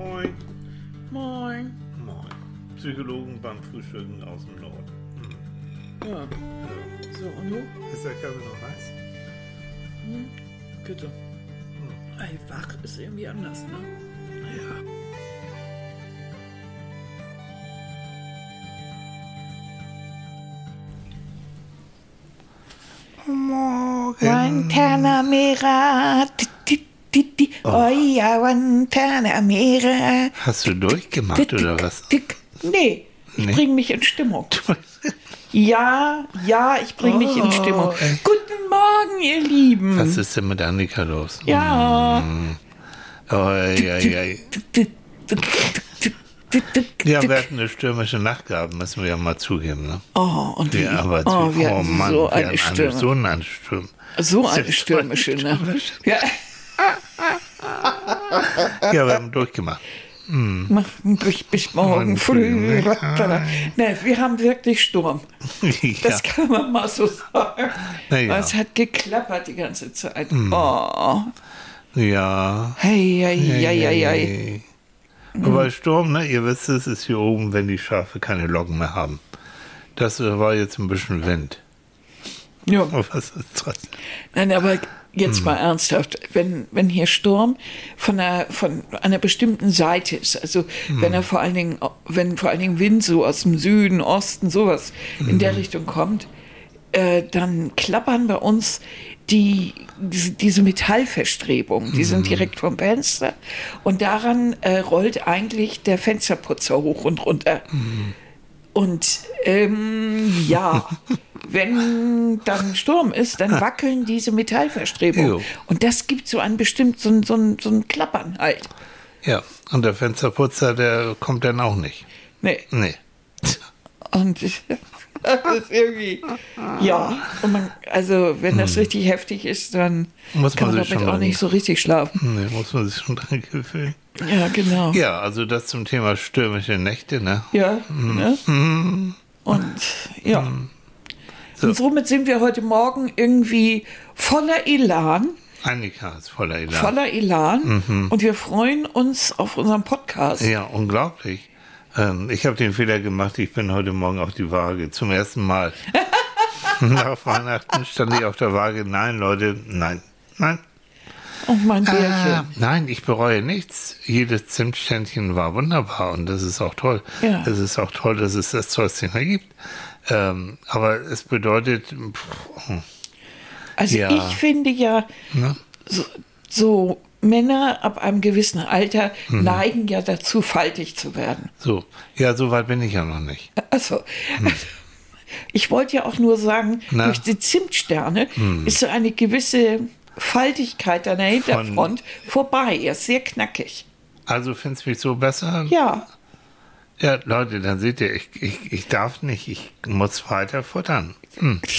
Moin. Moin. Moin. Psychologen beim Frühstücken aus dem Norden. Hm. Ja, Ja. so, und du? Ist der Kaffee noch heiß? Bitte. Ey, wach ist irgendwie anders, ne? Ja. Morgen. Guantanamera. Di, di. Oh ja, Guantanamera. Hast du durchgemacht oder was? Dick. Nee, ich Nee. bringe mich in Stimmung. Ja, ja, ich bringe mich in Oh, Stimmung. ey. Guten Morgen, ihr Lieben. Was ist denn mit Annika los? Ja. Oh, ja, wir hatten eine stürmische Nacht gehabt, müssen wir ja mal zugeben. Ne? Oh, und? Ja, aber oh, wir oh Mann, so eine Stürme. so eine. So eine stürmische, war ne? Ja, Ja, wir haben durchgemacht. machen bis, bis morgen früh. früh, Ne, wir haben wirklich Sturm. ja. Das kann man mal so sagen. Ja. Es hat geklappert die ganze Zeit. Oh, ja. hey, hey, hey, hey, hey. Aber Sturm, ne, ihr wisst es, ist hier oben, wenn die Schafe keine Locken mehr haben. Das äh, war jetzt ein bisschen Wind. Ja, Aber was ist trotzdem? nein, aber Hm. Jetzt mal ernsthaft. Wenn, wenn hier Sturm von einer, von einer bestimmten Seite ist, also Hm. wenn er vor allen Dingen, wenn vor allen Dingen Wind so aus dem Süden, Osten, sowas in Hm. der Richtung kommt, äh, dann klappern bei uns die, diese, diese Metallverstrebungen, die sind direkt vom Fenster und daran äh, rollt eigentlich der Fensterputzer hoch und runter. Und ähm, ja, wenn dann Sturm ist, dann wackeln diese Metallverstrebungen. Jo. Und das gibt so ein bestimmt so ein, so ein, so ein Klappern halt. Ja, und der Fensterputzer, der kommt dann auch nicht. Nee. Nee. Und das ist irgendwie, ja. Und man, also wenn das richtig heftig ist, dann Hm. Muss kann man man damit auch nicht so richtig schlafen. Nee, muss man sich schon dran gewöhnen. Ja, genau. Ja, also das zum Thema stürmische Nächte, ne? Ja, ne? Und ja. So. Und somit sind wir heute Morgen irgendwie voller Elan, Annika ist voller Elan. voller Elan. Und wir freuen uns auf unseren Podcast. Ja, unglaublich. Ähm, ich habe den Fehler gemacht, ich bin heute Morgen auf die Waage. Zum ersten Mal. Nach Weihnachten stand ich auf der Waage. Nein, Leute, nein, nein. Oh, mein Ah, Bärchen. nein, ich bereue nichts. Jedes Zimtständchen war wunderbar und das ist auch toll. Ja. Es ist auch toll, dass es das mehr gibt. Ähm, aber es bedeutet, pff, Also Ja. ich finde ja, ne? so, so Männer ab einem gewissen Alter Mhm. neigen ja dazu, faltig zu werden. so. Ja, so weit bin ich ja noch nicht. Also, ich wollte ja auch nur sagen, Na. durch die Zimtsterne ist so eine gewisse Faltigkeit an der Hinterfront vorbei. Er ist sehr knackig. Also findest du mich so besser? Ja, Ja, Leute, dann seht ihr, ich, ich, ich darf nicht, ich muss weiter futtern. Hm.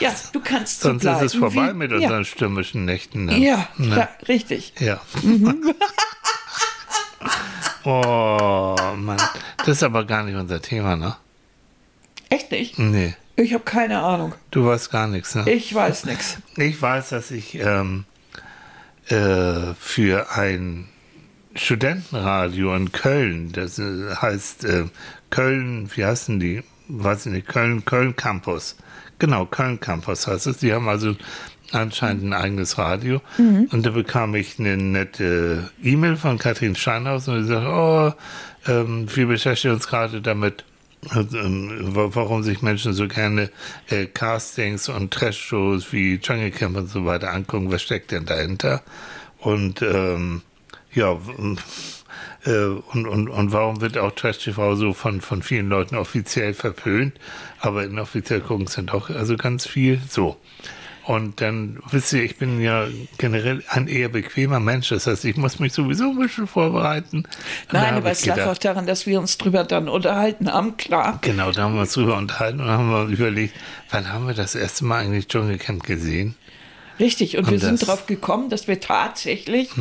Ja, du kannst so Sonst ist es vorbei wie- mit ja. unseren stürmischen Nächten. Ne? Ja, Ne? ja, richtig. Ja. Mhm. oh, Mann. Das ist aber gar nicht unser Thema, ne? Echt nicht? Nee. Ich habe keine Ahnung. Du weißt gar nichts, ne? Ich weiß nichts. Ich weiß, dass ich ähm, äh, für ein Studentenradio in Köln, das äh, heißt äh, Köln, wie heißen die? Weiß ich nicht, Köln, Köln Campus. Genau, Köln Campus heißt es. Die haben also anscheinend ein eigenes Radio. Und da bekam ich eine nette E-Mail von Katrin Steinhaus und die sagt, oh, ähm, wir beschäftigen uns gerade damit, also, ähm, wa- warum sich Menschen so gerne äh, Castings und Trash-Shows wie Jungle Camp und so weiter angucken, was steckt denn dahinter? Und ähm, ja, äh, und, und, und warum wird auch Trash-TV so von, von vielen Leuten offiziell verpönt, aber inoffiziell gucken es dann doch also ganz viel so. Und dann, wisst ihr, ich bin ja generell ein eher bequemer Mensch. Das heißt, ich muss mich sowieso ein bisschen vorbereiten. Nein, aber es lag auch daran, dass wir uns drüber dann unterhalten haben, klar. Genau, da haben wir uns drüber unterhalten und haben wir überlegt, wann haben wir das erste Mal eigentlich Dschungelcamp gesehen? Richtig, und, wir Und sind das- Mhm. drauf gekommen, dass wir tatsächlich äh,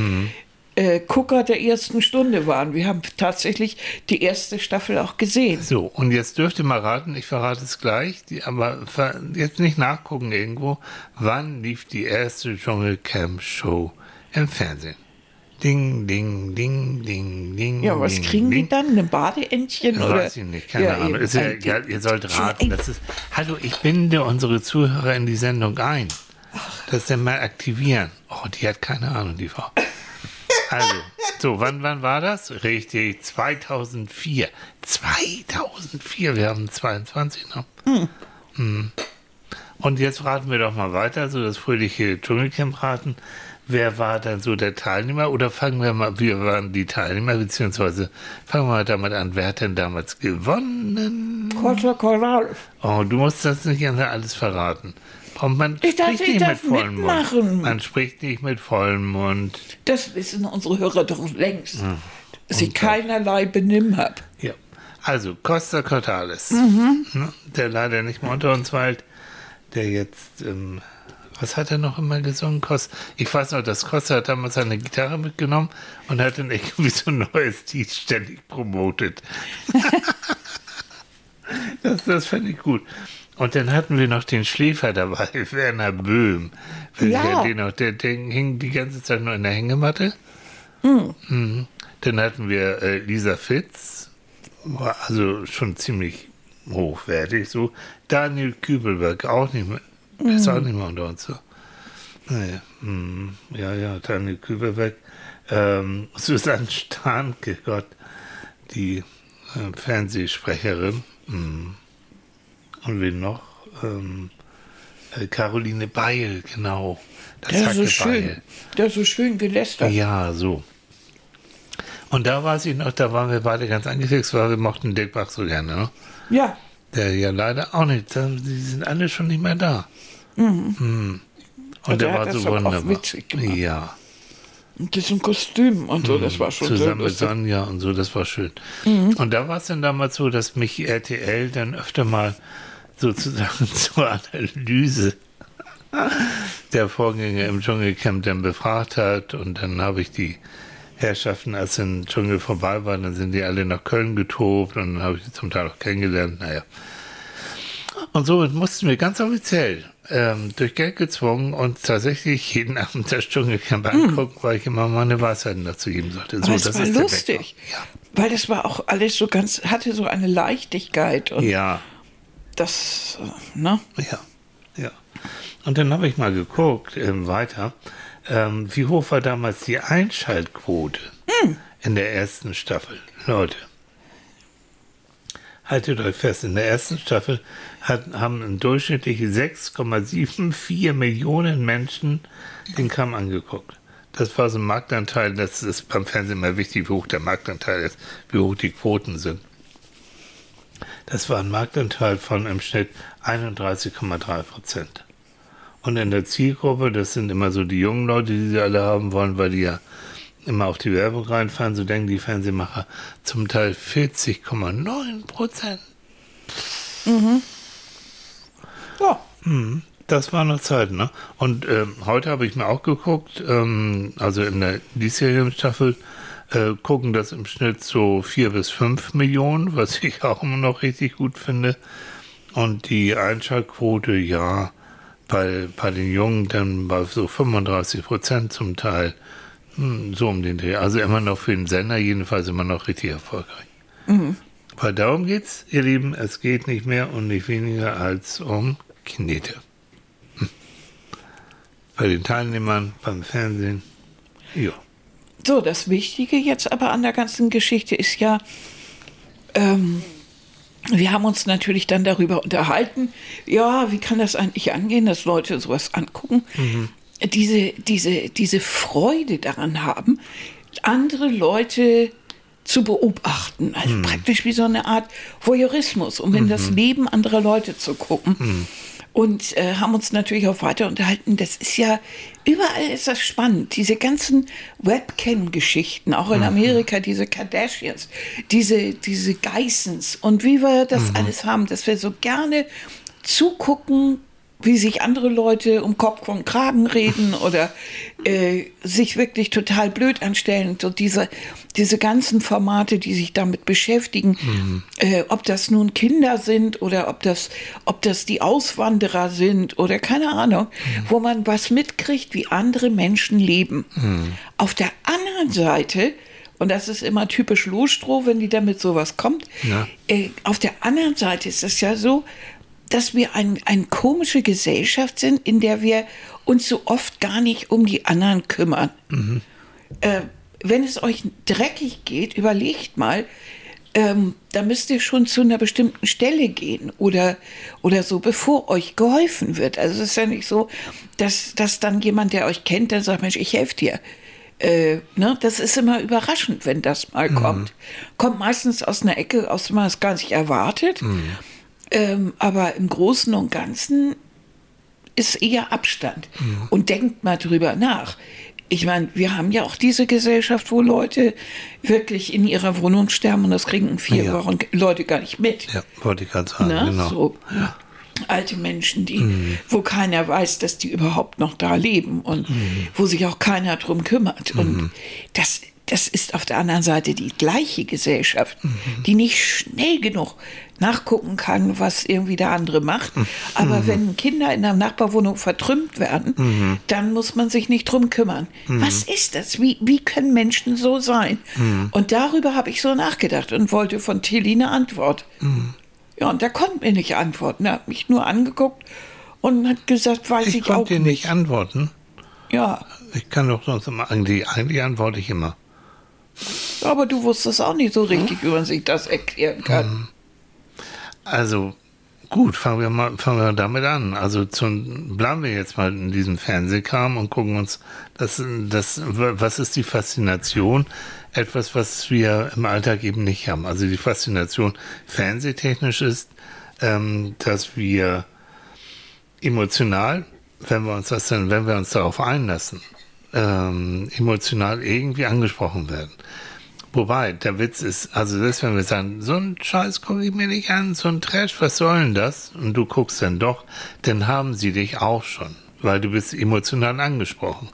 Gucker der ersten Stunde waren. Wir haben tatsächlich die erste Staffel auch gesehen. So, und jetzt dürft ihr mal raten, ich verrate es gleich, die, aber jetzt nicht nachgucken irgendwo, wann lief die erste Dschungelcamp-Show im Fernsehen? Ding, ding, ding, ding, ding. Ja, was ding, kriegen ding. die dann? Ein Badeentchen? Weiß oder? ich nicht, keine Ja, Ahnung. eben. Ist ja, ja, ihr sollt raten. Das ist, hallo, ich binde unsere Zuhörer in die Sendung ein. Das dann mal aktivieren. Oh, die hat keine Ahnung, die Frau. Also, so, wann, wann war das? Richtig, 2004. 2004, wir haben 22 noch. Hm. Und jetzt raten wir doch mal weiter, so das fröhliche Dschungelcamp raten. Wer war dann so der Teilnehmer? Oder fangen wir mal, wir waren die Teilnehmer, beziehungsweise fangen wir mal damit an, wer hat denn damals gewonnen? Costa Corral. Oh, du musst das nicht alles verraten. Und man Ich dachte, spricht ich nicht mit vollem Mund. Man spricht nicht mit vollem Mund. Das wissen unsere Hörer doch längst. Hm. Dass ich keinerlei Benimm habe. Ja. Also, Costa Cortales, Mhm. ne, der leider nicht mehr unter uns weilt, der jetzt, ähm, was hat er noch immer gesungen? Ich weiß noch, dass Costa hat damals seine Gitarre mitgenommen und hat dann irgendwie so ein neues Lied ständig promotet. das das fand ich gut. Und dann hatten wir noch den Schläfer dabei, Werner Böhm. Ja. den noch, der, der hing die ganze Zeit nur in der Hängematte. Hm. Mhm. Dann hatten wir äh, Lisa Fitz, war also schon ziemlich hochwertig. So Daniel Kübelberg auch nicht mehr, ist Hm. auch nicht mehr unter uns. So. Naja, hm, ja, ja, Daniel Kübelberg, ähm, Susanne Starnke, Gott, die äh, Fernsehsprecherin. Hm. Und wen noch? Ähm, äh, Caroline Beil, genau. Das Der ist so schön. Der so schön gelästert. Ja, so. Und da weiß ich noch, da waren wir beide ganz angefixt, weil wir mochten Dirk Bach so gerne, ne? Ja. Der ja leider auch nicht, die sind alle schon nicht mehr da. Mhm. Und Und der, der war so wunderbar. witzig gemacht. Ja, Und das ein Kostüm und so, das war schon zusammen mit. Sonja und so, das war schön. Und da war es dann damals so, dass mich RTL dann öfter mal sozusagen zur Analyse der Vorgänge im Dschungelcamp dann befragt hat und dann habe ich die Herrschaften, als im Dschungel vorbei war, dann sind die alle nach Köln getobt und dann habe ich die zum Teil auch kennengelernt, naja. Und somit mussten wir ganz offiziell ähm, durch Geld gezwungen und tatsächlich jeden Abend das Dschungelcamp angucken, weil ich immer meine Weisheiten dazu geben sollte. Hm. Aber es war lustig. Wecker. Weil das war auch alles so ganz, hatte so eine Leichtigkeit und Ja, ja, das, ne? ja, ja. Und dann habe ich mal geguckt, ähm, weiter, ähm, wie hoch war damals die Einschaltquote Hm. in der ersten Staffel. Leute, haltet euch fest, in der ersten Staffel hat, haben im durchschnittlich 6,74 Millionen Menschen den Kamm angeguckt. Das war so ein Marktanteil, das ist beim Fernsehen immer wichtig, wie hoch der Marktanteil ist, wie hoch die Quoten sind. Das war ein Marktanteil von im Schnitt 31,3 Prozent. Und in der Zielgruppe, das sind immer so die jungen Leute, die sie alle haben wollen, weil die ja immer auf die Werbung reinfahren, so denken die Fernsehmacher, zum Teil 40,9 Prozent. Ja. Das war noch Zeit, ne? Und ähm, heute habe ich mir auch geguckt, ähm, also in der diesjährigen Staffel äh, gucken das im Schnitt so vier bis fünf Millionen, was ich auch immer noch richtig gut finde. Und die Einschaltquote, ja, bei, bei den Jungen dann bei so 35 Prozent zum Teil, hm, so um den Dreh. Also immer noch für den Sender jedenfalls immer noch richtig erfolgreich. Weil darum geht's, ihr Lieben, es geht nicht mehr und nicht weniger als um Knete. Hm. Bei den Teilnehmern, beim Fernsehen. Ja. So, das Wichtige jetzt aber an der ganzen Geschichte ist ja, ähm, wir haben uns natürlich dann darüber unterhalten, ja, wie kann das eigentlich angehen, dass Leute sowas angucken, diese, diese, diese Freude daran haben, andere Leute zu beobachten, also praktisch wie so eine Art Voyeurismus, um in das Leben anderer Leute zu gucken. Und äh, haben uns natürlich auch weiter unterhalten. Das ist ja, überall ist das spannend. Diese ganzen Webcam-Geschichten, auch in Amerika, diese Kardashians, diese, diese Geissens. Und wie wir das alles haben, dass wir so gerne zugucken, wie sich andere Leute um Kopf und Kragen reden oder äh, sich wirklich total blöd anstellen. So diese, diese ganzen Formate, die sich damit beschäftigen, mhm. äh, ob das nun Kinder sind oder ob das, ob das die Auswanderer sind oder keine Ahnung, mhm. wo man was mitkriegt, wie andere Menschen leben. Mhm. Auf der anderen Seite und das ist immer typisch Lohstroh, wenn die damit sowas kommt. Ja. Äh, auf der anderen Seite ist es ja so, dass wir ein, eine komische Gesellschaft sind, in der wir uns so oft gar nicht um die anderen kümmern. Mhm. Äh, wenn es euch dreckig geht, überlegt mal, ähm, da müsst ihr schon zu einer bestimmten Stelle gehen oder, oder so, bevor euch geholfen wird. Also es ist ja nicht so, dass, dass dann jemand, der euch kennt, dann sagt, Mensch, ich helfe dir. Äh, ne? Das ist immer überraschend, wenn das mal mhm. kommt. Kommt meistens aus einer Ecke, aus der man es gar nicht erwartet. Mhm. Ähm, aber im Großen und Ganzen ist eher Abstand. Ja. Und denkt mal drüber nach. Ich meine, wir haben ja auch diese Gesellschaft, wo Leute wirklich in ihrer Wohnung sterben und das kriegen vier ja. Wochen Leute gar nicht mit. Ja, wollte ich gerade sagen. Na, genau. So. Ja. Alte Menschen, die, mhm. wo keiner weiß, dass die überhaupt noch da leben und mhm. wo sich auch keiner drum kümmert. Mhm. Und das, das ist auf der anderen Seite die gleiche Gesellschaft, mhm. die nicht schnell genug nachgucken kann, was irgendwie der andere macht. Mhm. Aber mhm. wenn Kinder in der Nachbarwohnung vertrümmt werden, mhm. dann muss man sich nicht drum kümmern. Mhm. Was ist das? Wie, wie können Menschen so sein? Mhm. Und darüber habe ich so nachgedacht und wollte von Tilly eine Antwort. Mhm. Ja, und der konnte mir nicht antworten. Er hat mich nur angeguckt und hat gesagt, weiß ich, ich auch nicht. Ich konnte nicht antworten? Ja. Ich kann doch sonst immer, eigentlich, eigentlich antworte ich immer. Aber du wusstest auch nicht so richtig, wie man sich das erklären kann. Also gut, fangen wir mal fangen wir damit an. Also zum, bleiben wir jetzt mal in diesem Fernsehkram und gucken uns das, das, was ist die Faszination? Etwas, was wir im Alltag eben nicht haben. Also die Faszination fernsehtechnisch ist, ähm, dass wir emotional, wenn wir uns das dann, wenn wir uns darauf einlassen, ähm, emotional irgendwie angesprochen werden. Wobei, der Witz ist, also das, wenn wir sagen, so ein Scheiß gucke ich mir nicht an, so ein Trash, was soll denn das? Und du guckst dann doch, dann haben sie dich auch schon, weil du bist emotional angesprochen.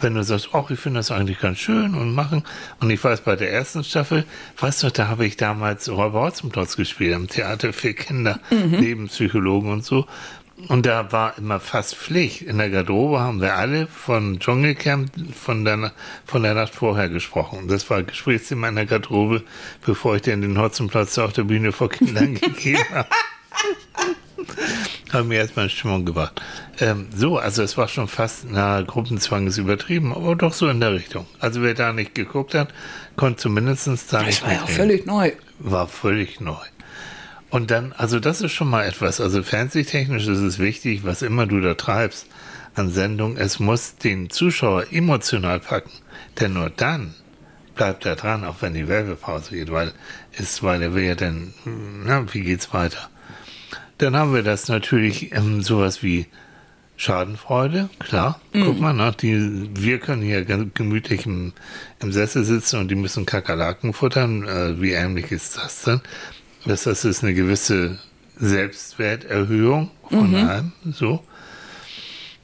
Wenn du sagst, ach, ich finde das eigentlich ganz schön und machen. Und ich weiß, bei der ersten Staffel, weißt du, da habe ich damals Räuber Hotzenplotz gespielt, am Theater für Kinder, mhm. Lebenspsychologen und so. Und da war immer fast Pflicht. In der Garderobe haben wir alle von Dschungelcamp von der, von der Nacht vorher gesprochen. Das war Gesprächsthema in der Garderobe, bevor ich dir den Hotzenplatz auf der Bühne vor Kindern gegeben habe. Haben mir erstmal in Stimmung gebracht. Ähm, so, also es war schon fast, na, Gruppenzwang ist übertrieben, aber doch so in der Richtung. Also wer da nicht geguckt hat, konnte zumindest da das nicht. Das war ja auch völlig neu. War völlig neu. Und dann, also das ist schon mal etwas. Also fernsehtechnisch ist es wichtig, was immer du da treibst an Sendung, es muss den Zuschauer emotional packen. Denn nur dann bleibt er dran, auch wenn die Werbepause geht, weil ist, weil er will ja dann, na, wie geht's weiter? Dann haben wir das natürlich ähm, sowas wie Schadenfreude, klar. Mhm. Guck mal, ne, die, wir können hier gemütlich im, im Sessel sitzen und die müssen Kakerlaken futtern. Äh, wie ähnlich ist das denn? Das es ist eine gewisse Selbstwerterhöhung von mhm. einem. So.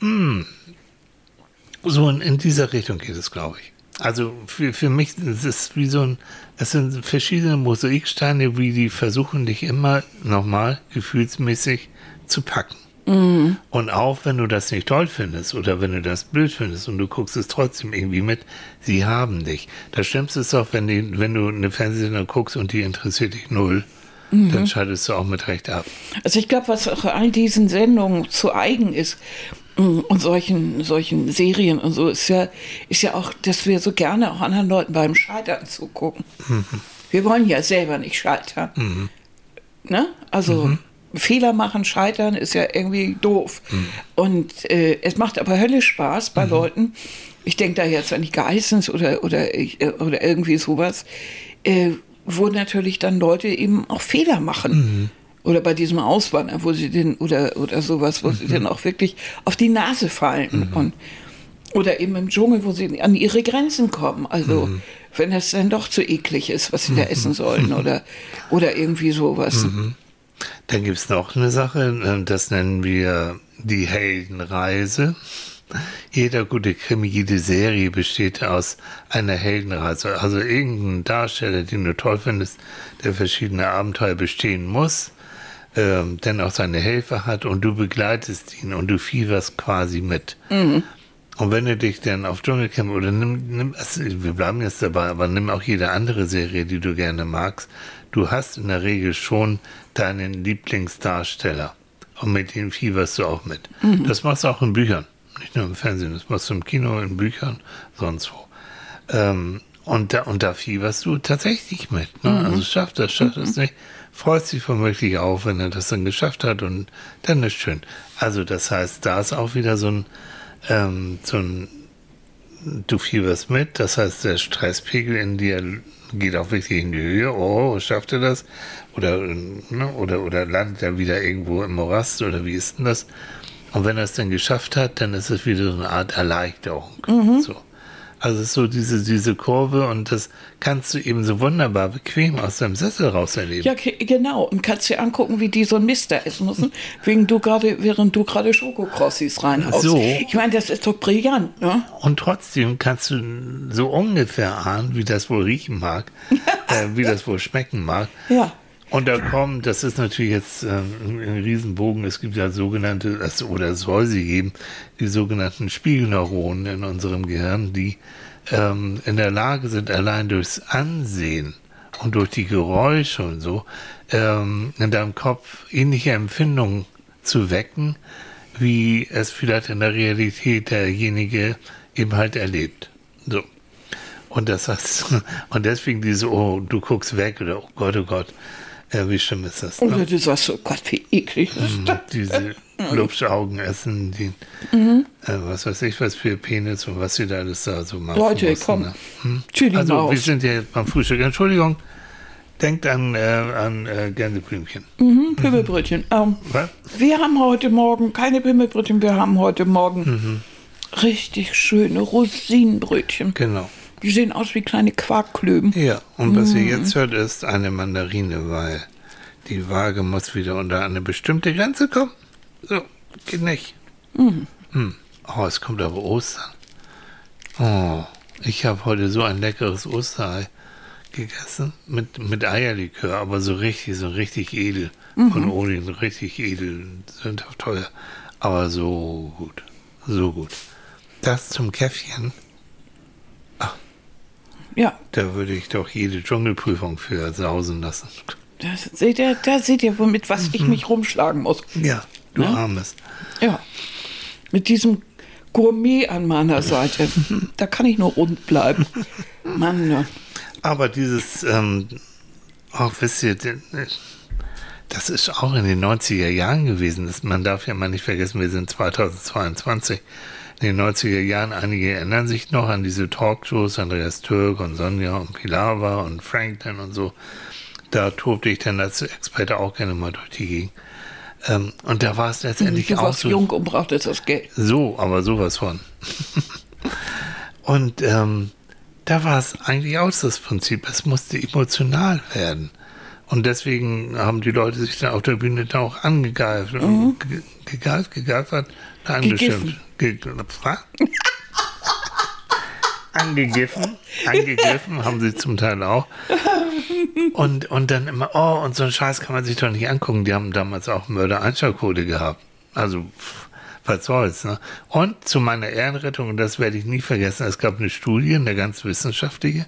Hm. So in, in, dieser Richtung geht es, glaube ich. Also für, für mich ist es wie so ein, es sind verschiedene Mosaiksteine, wie die versuchen, dich immer nochmal gefühlsmäßig zu packen. Mhm. Und auch wenn du das nicht toll findest oder wenn du das blöd findest und du guckst es trotzdem irgendwie mit, sie haben dich. Das Schlimmste ist auch, wenn, die, wenn du eine Fernsehsendung guckst und die interessiert dich null mhm. dann schaltest du auch mit Recht ab. Also ich glaube, was auch all diesen Sendungen zu eigen ist mm, und solchen, solchen Serien und so, ist ja, ist ja auch, dass wir so gerne auch anderen Leuten beim Scheitern zugucken. Mhm. Wir wollen ja selber nicht scheitern. Mhm. Ne? Also mhm. Fehler machen, scheitern ist ja irgendwie doof. Mhm. Und äh, es macht aber höllisch Spaß bei mhm. Leuten. Ich denke da jetzt an die Geissens oder, oder, äh, oder irgendwie sowas, äh, wo natürlich dann Leute eben auch Fehler machen. Mhm. Oder bei diesem Auswandern, wo sie den, oder, oder sowas, wo mhm. sie dann auch wirklich auf die Nase fallen. Mhm. Und, oder eben im Dschungel, wo sie an ihre Grenzen kommen. Also, mhm. wenn es dann doch zu eklig ist, was sie da mhm. essen sollen oder, oder irgendwie sowas. Mhm. Dann gibt es noch eine Sache, äh, das nennen wir die Heldenreise. Jeder gute Krimi, jede Serie besteht aus einer Heldenreise. Also irgendein Darsteller, den du toll findest, der verschiedene Abenteuer bestehen muss, ähm, denn auch seine Helfer hat und du begleitest ihn und du fieberst quasi mit. Mhm. Und wenn du dich dann auf Dschungelcamp oder nimm, nimm, also wir bleiben jetzt dabei, aber nimm auch jede andere Serie, die du gerne magst, du hast in der Regel schon deinen Lieblingsdarsteller. Und mit denen fieberst du auch mit. Mhm. Das machst du auch in Büchern. Nicht nur im Fernsehen, das machst du im Kino, in Büchern, sonst wo. Ähm, und, da, und da fieberst du tatsächlich mit. Ne? Mhm. Also schafft das, schafft mhm. das nicht. Freut sich womöglich auf, wenn er das dann geschafft hat und dann ist schön. Also das heißt, da ist auch wieder so ein, ähm, so ein, du fieberst mit, das heißt, der Stresspegel in dir geht auch wirklich in die Höhe. Oh, schafft er das? Oder, ne, oder, oder landet er wieder irgendwo im Morast oder wie ist denn das? Und wenn er es dann geschafft hat, dann ist es wieder so eine Art Erleichterung. Mhm. So. Also es ist so diese, diese Kurve und das kannst du eben so wunderbar bequem aus deinem Sessel raus erleben. Ja, genau. Und kannst dir angucken, wie die so ein Mister essen müssen, wegen du grade, während du gerade Schokokrossis reinhaust. So. Ich meine, das ist doch brillant, ne? Und trotzdem kannst du so ungefähr ahnen, wie das wohl riechen mag, äh, wie das wohl schmecken mag. Ja. Und da kommen, das ist natürlich jetzt ähm, ein Riesenbogen, es gibt ja sogenannte, oder es soll sie geben, die sogenannten Spiegelneuronen in unserem Gehirn, die ähm, in der Lage sind, allein durchs Ansehen und durch die Geräusche und so, ähm, in deinem Kopf ähnliche Empfindungen zu wecken, wie es vielleicht in der Realität derjenige eben halt erlebt. So. Und das heißt, und deswegen diese, oh, du guckst weg oder oh Gott, oh Gott. Ja, wie schlimm ist das? Ne? Oder du sagst, oh Gott, wie eklig ist mhm, das? Diese Lupschaugen essen, die, mhm. äh, was weiß ich, was für Penis und was sie da alles da so machen. Leute, mussten, komm. Ne? Hm? Also, Maus. wir sind ja jetzt beim Frühstück. Entschuldigung, denkt an, äh, an äh, Gänseblümchen. Mhm, Pimmelbrötchen. Ähm, wir haben heute Morgen keine Pimmelbrötchen, wir haben heute Morgen mhm. richtig schöne Rosinenbrötchen. Genau. Die sehen aus wie kleine Quarkklöben. Ja, und was mm. ihr jetzt hört, ist eine Mandarine, weil die Waage muss wieder unter eine bestimmte Grenze kommen. So, geht nicht. Mm. Mm. Oh, es kommt aber Ostern. Oh, ich habe heute so ein leckeres Osterei gegessen mit, mit Eierlikör, aber so richtig, so richtig edel. Mhm. Von Odin, richtig edel, sind auch teuer. Aber so gut, so gut. Das zum Käffchen. Ja. Da würde ich doch jede Dschungelprüfung für sausen lassen. Das seht ihr, da seht ihr, womit was mhm. ich mich rumschlagen muss. Ja, du ja? Armes. Ja. Mit diesem Gourmet an meiner Seite. da kann ich nur rund bleiben. Mann. Ja. Aber dieses, ähm, auch wisst ihr, das ist auch in den 90er Jahren gewesen. Das, man darf ja mal nicht vergessen, wir sind 2022 in den 90er Jahren, einige erinnern sich noch an diese Talkshows, Andreas Türk und Sonja und Pilawa und Franklin und so. Da tobte ich dann als Experte auch gerne mal durch die Gegend. Ähm, und da war es letztendlich du auch so. jung und brauchtest das Geld. So, aber sowas von. und ähm, da war es eigentlich auch das Prinzip, es musste emotional werden. Und deswegen haben die Leute sich dann auf der Bühne da auch angegeift, mhm. gegeift, gegeifert, angeschimpft. angegriffen, angegriffen haben sie zum Teil auch. Und, und dann immer, oh, und so einen Scheiß kann man sich doch nicht angucken. Die haben damals auch Mörder-Einschaltquote gehabt. Also, was soll's, ne? Und zu meiner Ehrenrettung, und das werde ich nie vergessen, es gab eine Studie, eine ganz wissenschaftliche,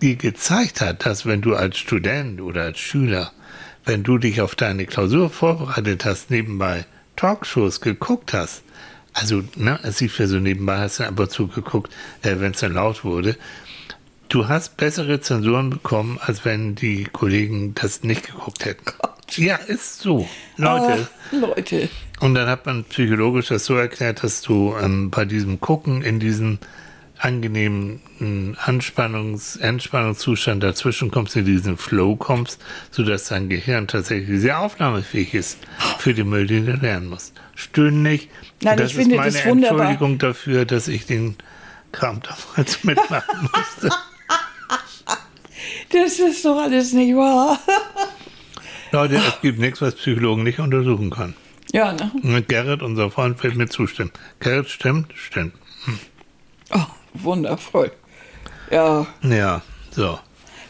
die gezeigt hat, dass wenn du als Student oder als Schüler, wenn du dich auf deine Klausur vorbereitet hast, nebenbei Talkshows geguckt hast, also, ne, es lief ja so nebenbei, hast du aber zugeguckt, äh, wenn es dann laut wurde. Du hast bessere Zensuren bekommen, als wenn die Kollegen das nicht geguckt hätten. Gott. Ja, ist so. Leute. Oh, Leute. Und dann hat man psychologisch das so erklärt, dass du ähm, bei diesem Gucken in diesen angenehmen Anspannungs-, Entspannungszustand dazwischen kommst, in diesen Flow kommst, sodass dein Gehirn tatsächlich sehr aufnahmefähig ist für den Müll, den du lernen musst. Stöhn nicht. Nein, das ich finde meine das wunderbar. Entschuldigung dafür, dass ich den Kram damals mitmachen musste. das ist doch alles nicht wahr. Leute, es gibt nichts, was Psychologen nicht untersuchen können. Ja, ne? Gerrit, unser Freund, wird mir zustimmen. Gerrit stimmt? Stimmt. Oh, wundervoll. Ja. Ja, so.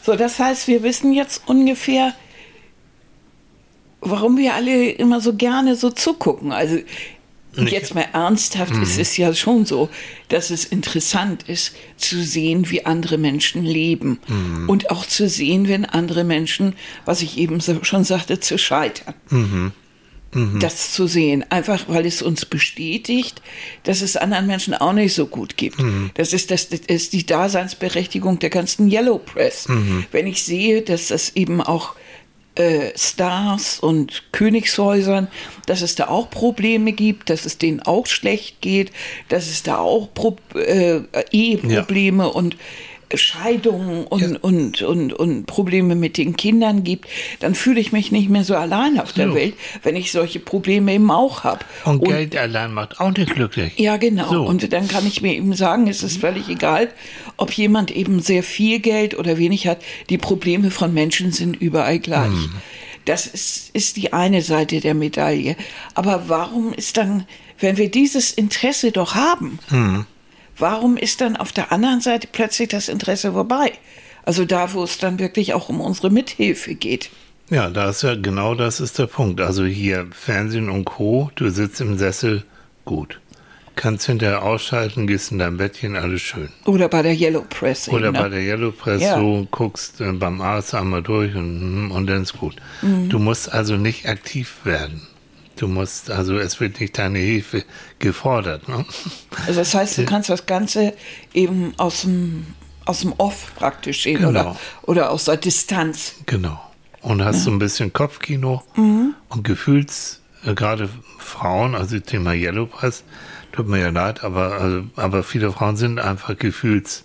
So, das heißt, wir wissen jetzt ungefähr, warum wir alle immer so gerne so zugucken. Also Nicht- jetzt mal ernsthaft ist es ja schon so, dass es interessant ist zu sehen, wie andere Menschen leben und auch zu sehen, wenn andere Menschen, was ich eben so schon sagte, zu scheitern. Das zu sehen, einfach weil es uns bestätigt, dass es anderen Menschen auch nicht so gut geht. Das, ist, das, das ist die Daseinsberechtigung der ganzen Yellow Press. Wenn ich sehe, dass das eben auch äh, Stars und Königshäusern, dass es da auch Probleme gibt, dass es denen auch schlecht geht, dass es da auch Pro äh, Eheprobleme und Scheidungen und, Ja. und, und, und Probleme mit den Kindern gibt, dann fühle ich mich nicht mehr so allein auf der So. Welt, wenn ich solche Probleme eben auch habe. Und, Geld allein macht auch nicht glücklich. Ja, genau. So. Und dann kann ich mir eben sagen, es ist völlig egal, ob jemand eben sehr viel Geld oder wenig hat. Die Probleme von Menschen sind überall gleich. Hm. Das ist, ist die eine Seite der Medaille. Aber warum ist dann, wenn wir dieses Interesse doch haben, Hm. Warum ist dann auf der anderen Seite plötzlich das Interesse vorbei? Also da, wo es dann wirklich auch um unsere Mithilfe geht. Ja, da ist ja genau das ist der Punkt. Also hier Fernsehen und Co. Du sitzt im Sessel, gut. Kannst hinterher ausschalten, gehst in dein Bettchen, alles schön. Oder bei der Yellow Press. Oder eben, ne? bei der Yellow Press, Ja. so guckst äh, beim Arzt einmal durch und, und dann ist gut. Mhm. Du musst also nicht aktiv werden. Du musst, also es wird nicht deine Hilfe gefordert. Ne? Also das heißt, du kannst das Ganze eben aus dem, aus dem Off praktisch sehen Genau. oder, oder aus der Distanz. Genau. Und hast so ein bisschen Kopfkino Mhm. und Gefühls, äh, gerade Frauen, also Thema Yellow Press, tut mir ja leid, aber, also, aber viele Frauen sind einfach Gefühls,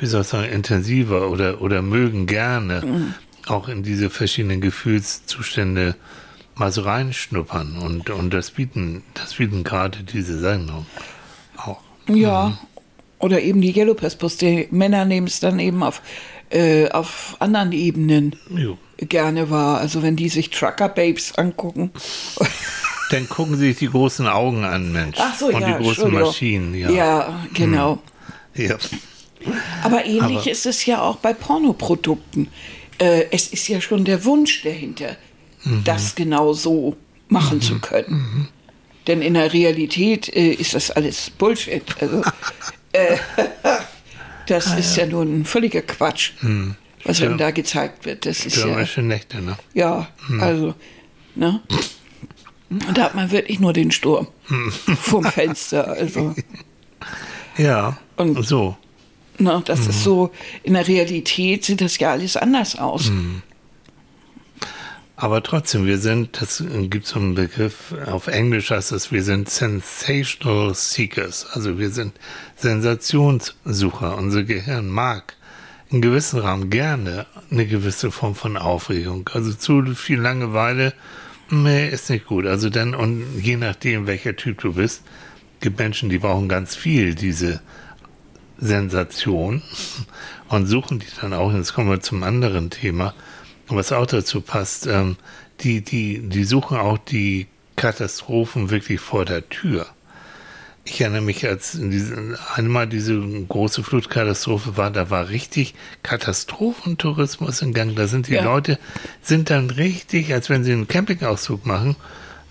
wie soll ich sagen, intensiver oder, oder mögen gerne Mhm. auch in diese verschiedenen Gefühlszustände mal so reinschnuppern. Und, und das bieten, das bieten gerade diese Sendung auch. Ja. Oder eben die Yellow bloß die Männer nehmen es dann eben auf, äh, auf anderen Ebenen Jo. gerne wahr. Also wenn die sich Trucker Babes angucken. Dann gucken Sie sich die großen Augen an, Mensch. Ach so, und ja, die großen. Maschinen, ja. Ja, genau. ja. Aber ähnlich Aber- ist es ja auch bei Pornoprodukten. Äh, es ist ja schon der Wunsch dahinter, Mhm. das genau so machen zu können. Denn in der Realität äh, ist das alles Bullshit. Also, äh, das Ah, ist ja nur ein völliger Quatsch, was Ja. einem da gezeigt wird. Das ist ja, Nächte, ne? ja, Hm. also, ne? Und da hat man wirklich nur den Sturm Hm. vom Fenster. Also. Ja. Und- so. Ne, das Mhm. ist so, in der Realität sieht das ja alles anders aus. Mhm. Aber trotzdem, wir sind, das gibt so einen Begriff, auf Englisch heißt es, wir sind Sensational Seekers. Also wir sind Sensationssucher. Unser Gehirn mag in gewissem Rahmen gerne eine gewisse Form von Aufregung. Also zu viel Langeweile, nee, ist nicht gut. Also dann, und je nachdem, welcher Typ du bist, gibt Menschen, die brauchen ganz viel diese Sensation und suchen die dann auch. Jetzt kommen wir zum anderen Thema, was auch dazu passt. Ähm, die, die, die suchen auch die Katastrophen wirklich vor der Tür. Ich erinnere mich, als diese, einmal diese große Flutkatastrophe war, da war richtig Katastrophentourismus in Gang. Da sind die Ja. Leute, sind dann richtig, als wenn sie einen Campingausflug machen,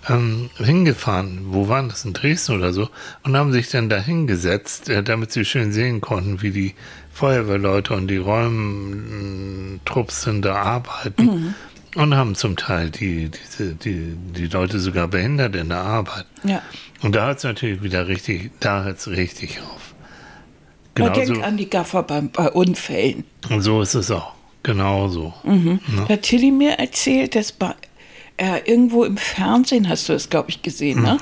ähm, hingefahren. Wo waren das? In Dresden oder so? Und haben sich dann da hingesetzt, äh, damit sie schön sehen konnten, wie die Feuerwehrleute und die Räumtrupps da arbeiten. Und haben zum Teil die, diese, die, die Leute sogar behindert in der Arbeit. Ja. Und da hört es natürlich wieder richtig, da hört es richtig auf. Man denkt an die Gaffer beim, bei Unfällen. und so ist es auch. Genau so. Da hat Tilly mir erzählt, dass bei, äh, irgendwo im Fernsehen, hast du es, glaube ich, gesehen, ne?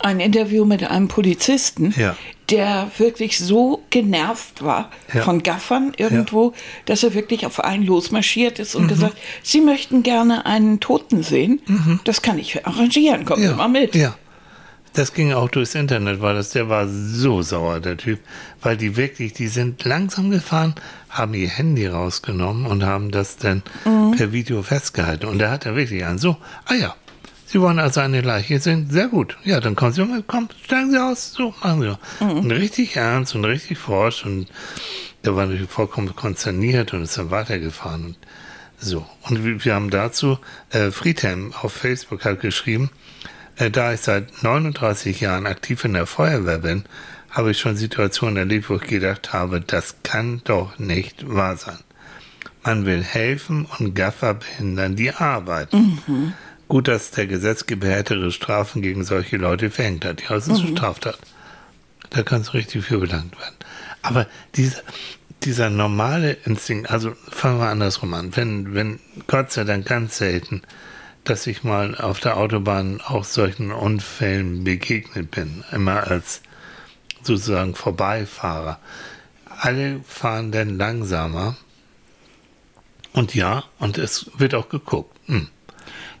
Ein Interview mit einem Polizisten, Ja. der wirklich so genervt war Ja. von Gaffern irgendwo, dass er wirklich auf einen losmarschiert ist und gesagt, Sie möchten gerne einen Toten sehen. Das kann ich arrangieren, kommen Sie mal mit. Ja. Das ging auch durchs Internet, weil das, der war so sauer, der Typ, weil die wirklich, die sind langsam gefahren, haben ihr Handy rausgenommen und haben das dann Mhm. per Video festgehalten. Und da hat er wirklich an so, ah ja, Sie wollen also eine Leiche sehen? Sehr gut. Ja, dann kommen Sie mal, komm, steigen Sie aus, so, machen Sie mal. Mhm. Und richtig ernst und richtig forsch und der war natürlich vollkommen konzerniert und ist dann weitergefahren und so. Und wir haben dazu, äh, Friedhelm auf Facebook hat geschrieben, äh, da ich seit 39 Jahren aktiv in der Feuerwehr bin, habe ich schon Situationen erlebt, wo ich gedacht habe, das kann doch nicht wahr sein. Man will helfen und Gaffer behindern die Arbeit. Mhm. Gut, dass der Gesetzgeber härtere Strafen gegen solche Leute verhängt hat. Ja, das ist mhm. Straftat. Da kann es richtig für belangt werden. Aber dieser, dieser normale Instinkt, also fangen wir andersrum an. Wenn, wenn Gott sei Dank ganz selten, dass ich mal auf der Autobahn auch solchen Unfällen begegnet bin, immer als sozusagen Vorbeifahrer. Alle fahren dann langsamer. Und ja, und es wird auch geguckt. Hm.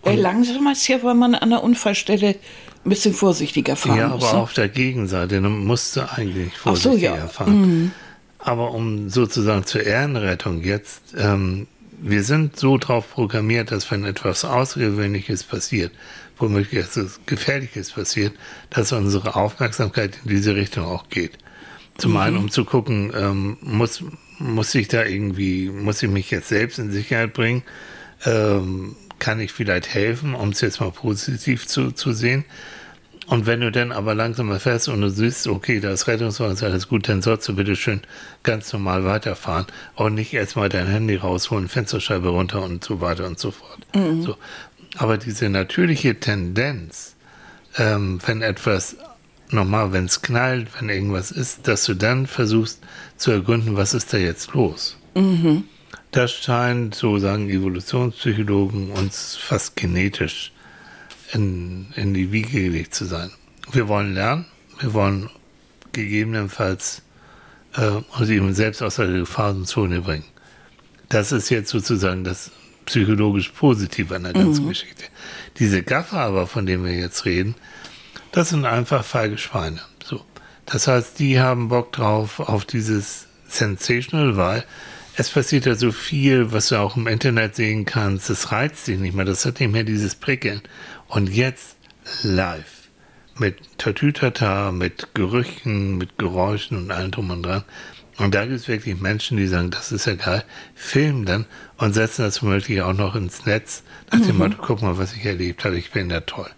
Und äh, langsamer ist ja, weil man an der Unfallstelle ein bisschen vorsichtiger fahren ja, muss. Ja, aber ne? auf der Gegenseite musst du eigentlich vorsichtiger so, ja. fahren. Mhm. Aber um sozusagen zur Ehrenrettung jetzt, ähm, wir sind so drauf programmiert, dass wenn etwas Außergewöhnliches passiert, womöglich etwas Gefährliches passiert, dass unsere Aufmerksamkeit in diese Richtung auch geht. Zum mhm. einen, um zu gucken, ähm, muss, muss ich da irgendwie, muss ich mich jetzt selbst in Sicherheit bringen? Ähm, kann ich vielleicht helfen, um es jetzt mal positiv zu, zu sehen? Und wenn du dann aber langsam mal fährst und du siehst, okay, da ist Rettungswagen, ist alles gut, dann sollst du bitte schön ganz normal weiterfahren und nicht erstmal dein Handy rausholen, Fensterscheibe runter und so weiter und so fort. Mhm. So. Aber diese natürliche Tendenz, ähm, wenn etwas, nochmal, wenn es knallt, wenn irgendwas ist, dass du dann versuchst zu ergründen, was ist da jetzt los? Mhm. Das scheint, so sagen Evolutionspsychologen, uns fast genetisch in, in die Wiege gelegt zu sein. Wir wollen lernen, wir wollen gegebenenfalls äh, uns eben selbst aus der Gefahrenzone bringen. Das ist jetzt sozusagen das psychologisch Positive an der ganzen mhm. Geschichte. Diese Gaffer aber, von denen wir jetzt reden, das sind einfach feige Schweine. So. Das heißt, die haben Bock drauf auf dieses Sensational, weil es passiert ja so viel, was du auch im Internet sehen kannst. Das reizt dich nicht mehr. Das hat nicht mehr dieses Prickeln. Und jetzt live mit Tatütata, mit Gerüchen, mit Geräuschen und allem drum und dran. Und da gibt es wirklich Menschen, die sagen, das ist ja geil, filmen dann und setzen das womöglich auch noch ins Netz, nach dem mhm. Motto, guck mal, was ich erlebt habe, ich bin ja toll.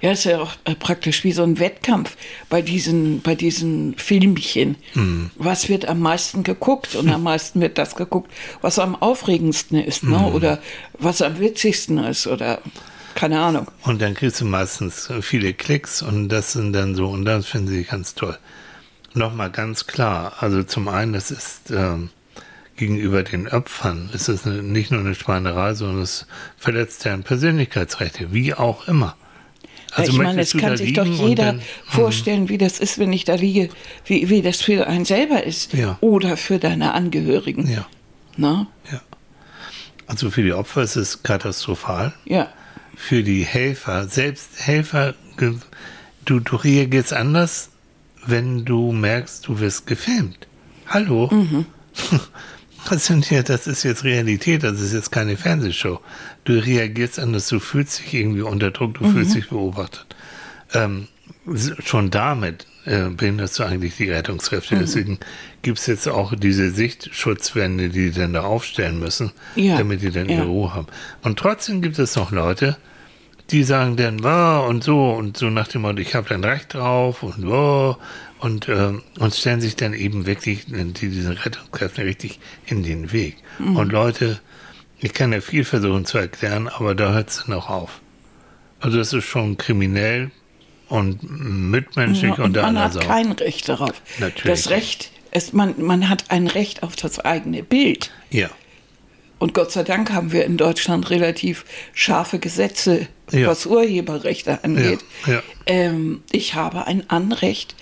Ja, ist ja auch äh, praktisch wie so ein Wettkampf bei diesen, bei diesen Filmchen. Mhm. Was wird am meisten geguckt? Und am meisten wird das geguckt, was am aufregendsten ist, ne? Mhm. oder was am witzigsten ist, oder keine Ahnung. Und dann kriegst du meistens viele Klicks und das sind dann so, und das finden sie ganz toll. Nochmal ganz klar, also zum einen, das ist ähm, gegenüber den Opfern, ist es nicht nur eine Schweinerei, sondern es verletzt deren Persönlichkeitsrechte, wie auch immer. Also ich meine, es kann sich doch jeder dann, hm. vorstellen, wie das ist, wenn ich da liege, wie, wie das für einen selber ist ja. oder für deine Angehörigen. Ja. Na? Ja. Also für die Opfer ist es katastrophal. Ja für die Helfer. Selbst Helfer, du, du reagierst anders, wenn du merkst, du wirst gefilmt. Hallo? Mhm. Ja, das ist jetzt Realität, das ist jetzt keine Fernsehshow. Du reagierst anders, du fühlst dich irgendwie unter Druck, du mhm. fühlst dich beobachtet. Ähm, schon damit äh, behinderst du eigentlich die Rettungskräfte. Mhm. Deswegen gibt es jetzt auch diese Sichtschutzwände, die die dann da aufstellen müssen, ja. damit die dann ja. ihre Ruhe haben. Und trotzdem gibt es noch Leute, die sagen dann, wow, und so, und so nach dem Motto, ich habe dann Recht drauf und wow, und, äh, und stellen sich dann eben wirklich die, diesen Rettungskräften richtig in den Weg. Mhm. Und Leute, ich kann ja viel versuchen zu erklären, aber da hört es dann auch auf. Also das ist schon kriminell und mitmenschlich ja, und, und man hat kein Recht darauf. Natürlich. Das Recht ist, man, man hat ein Recht auf das eigene Bild. Ja. Und Gott sei Dank haben wir in Deutschland relativ scharfe Gesetze, ja. was Urheberrechte angeht. Ja. Ja. Ähm, ich habe ein Anrecht,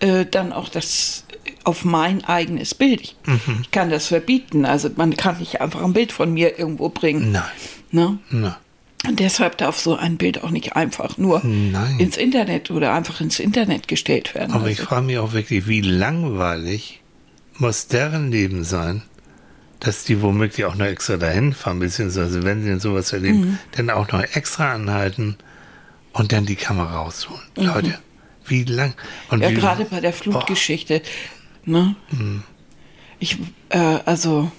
äh, dann auch das auf mein eigenes Bild. Ich, mhm. ich, kann das verbieten. Also man kann nicht einfach ein Bild von mir irgendwo bringen. Nein. Ne? Nein. Und deshalb darf so ein Bild auch nicht einfach nur Nein. ins Internet oder einfach ins Internet gestellt werden. Aber also. ich frage mich auch wirklich, wie langweilig muss deren Leben sein, dass die womöglich auch noch extra dahin fahren, beziehungsweise wenn sie sowas erleben, Mhm. dann auch noch extra anhalten und dann die Kamera rausholen. Mhm. Leute, wie lang? Und Ja, wie, gerade bei der Flutgeschichte. Ne? Ich, äh, also,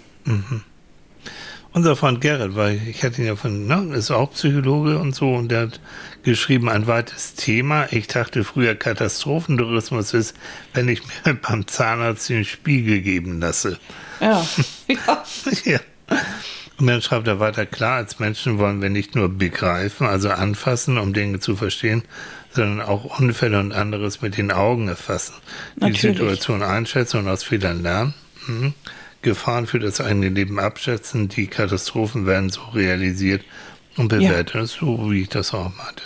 Unser Freund Gerrit, weil ich hatte ihn ja von, ne, ist auch Psychologe und so, und der hat geschrieben, ein weites Thema. Ich dachte früher, Katastrophentourismus ist, wenn ich mir beim Zahnarzt den Spiegel geben lasse. ja. ja. ja. Und dann schreibt er weiter, klar, als Menschen wollen wir nicht nur begreifen, also anfassen, um Dinge zu verstehen, sondern auch Unfälle und anderes mit den Augen erfassen. Die Natürlich. Situation einschätzen und aus Fehlern lernen. Mhm. Gefahren für das eigene Leben abschätzen. Die Katastrophen werden so realisiert und bewertet, so wie ich das auch meinte.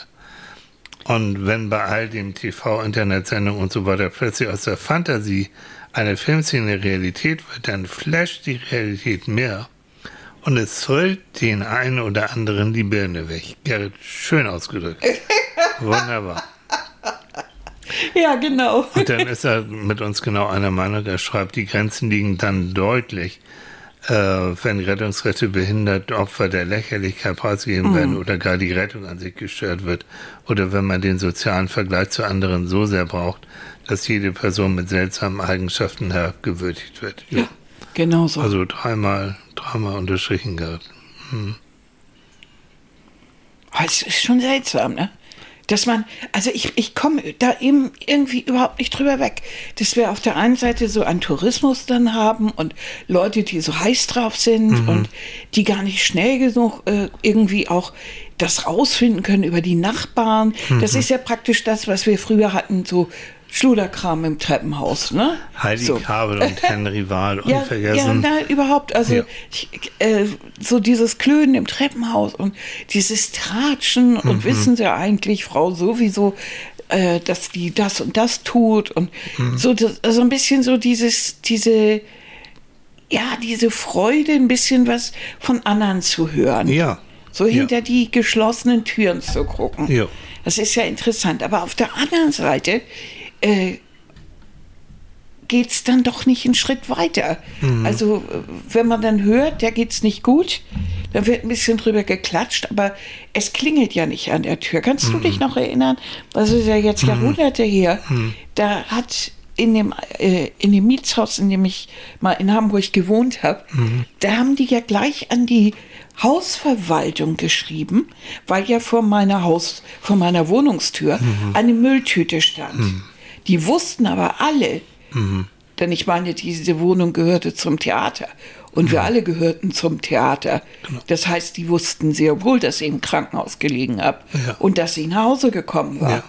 Und wenn bei all dem TV, Internetsendungen und so weiter plötzlich aus der Fantasie eine Filmszene Realität wird, dann flasht die Realität mehr und es zollt den einen oder anderen die Birne weg. Gerrit, schön ausgedrückt. Wunderbar. ja, genau. Und dann ist er mit uns genau einer Meinung. Er schreibt, die Grenzen liegen dann deutlich, äh, wenn Rettungskräfte behindert Opfer der Lächerlichkeit preisgegeben werden oder gar die Rettung an sich gestört wird. Oder wenn man den sozialen Vergleich zu anderen so sehr braucht, dass jede Person mit seltsamen Eigenschaften herabgewürdigt wird. Ja. Genau so. Also dreimal, dreimal unterstrichen gehabt. Oh, Es ist schon seltsam, ne? Dass man, also ich, ich komme da eben irgendwie überhaupt nicht drüber weg. Dass wir auf der einen Seite so einen Tourismus dann haben und Leute, die so heiß drauf sind und die gar nicht schnell genug äh, irgendwie auch das rausfinden können über die Nachbarn. Das ist ja praktisch das, was wir früher hatten, so Schluderkram im Treppenhaus, ne? Heidi so. Kabel und Henry Wahl Ja, ja, unvergessen. nein, überhaupt. Also Ja. ich, äh, so dieses Klönen im Treppenhaus und dieses Tratschen Mhm. und wissen sie eigentlich, Frau sowieso, äh, dass die das und das tut und Mhm. so, das, so ein bisschen so dieses, diese, ja, diese Freude, ein bisschen was von anderen zu hören. ja. So hinter ja. die geschlossenen Türen zu gucken. Ja. Das ist ja interessant. Aber auf der anderen Seite äh, geht es dann doch nicht einen Schritt weiter. Mhm. Also, äh, wenn man dann hört, der geht es nicht gut, dann wird ein bisschen drüber geklatscht, aber es klingelt ja nicht an der Tür. Kannst du Mhm. dich noch erinnern? Das ist ja jetzt Jahrhunderte her. Mhm. Da hat in dem, äh, in dem Mietshaus, in dem ich mal in Hamburg gewohnt habe, Mhm. da haben die ja gleich an die Hausverwaltung geschrieben, weil ja vor meiner Haus, vor meiner Wohnungstür Mhm. eine Mülltüte stand. Die wussten aber alle, denn ich meine, diese Wohnung gehörte zum Theater und wir alle gehörten zum Theater. Das heißt, die wussten sehr wohl, dass ich im Krankenhaus gelegen habe Ja. und dass ich nach Hause gekommen war. Ja.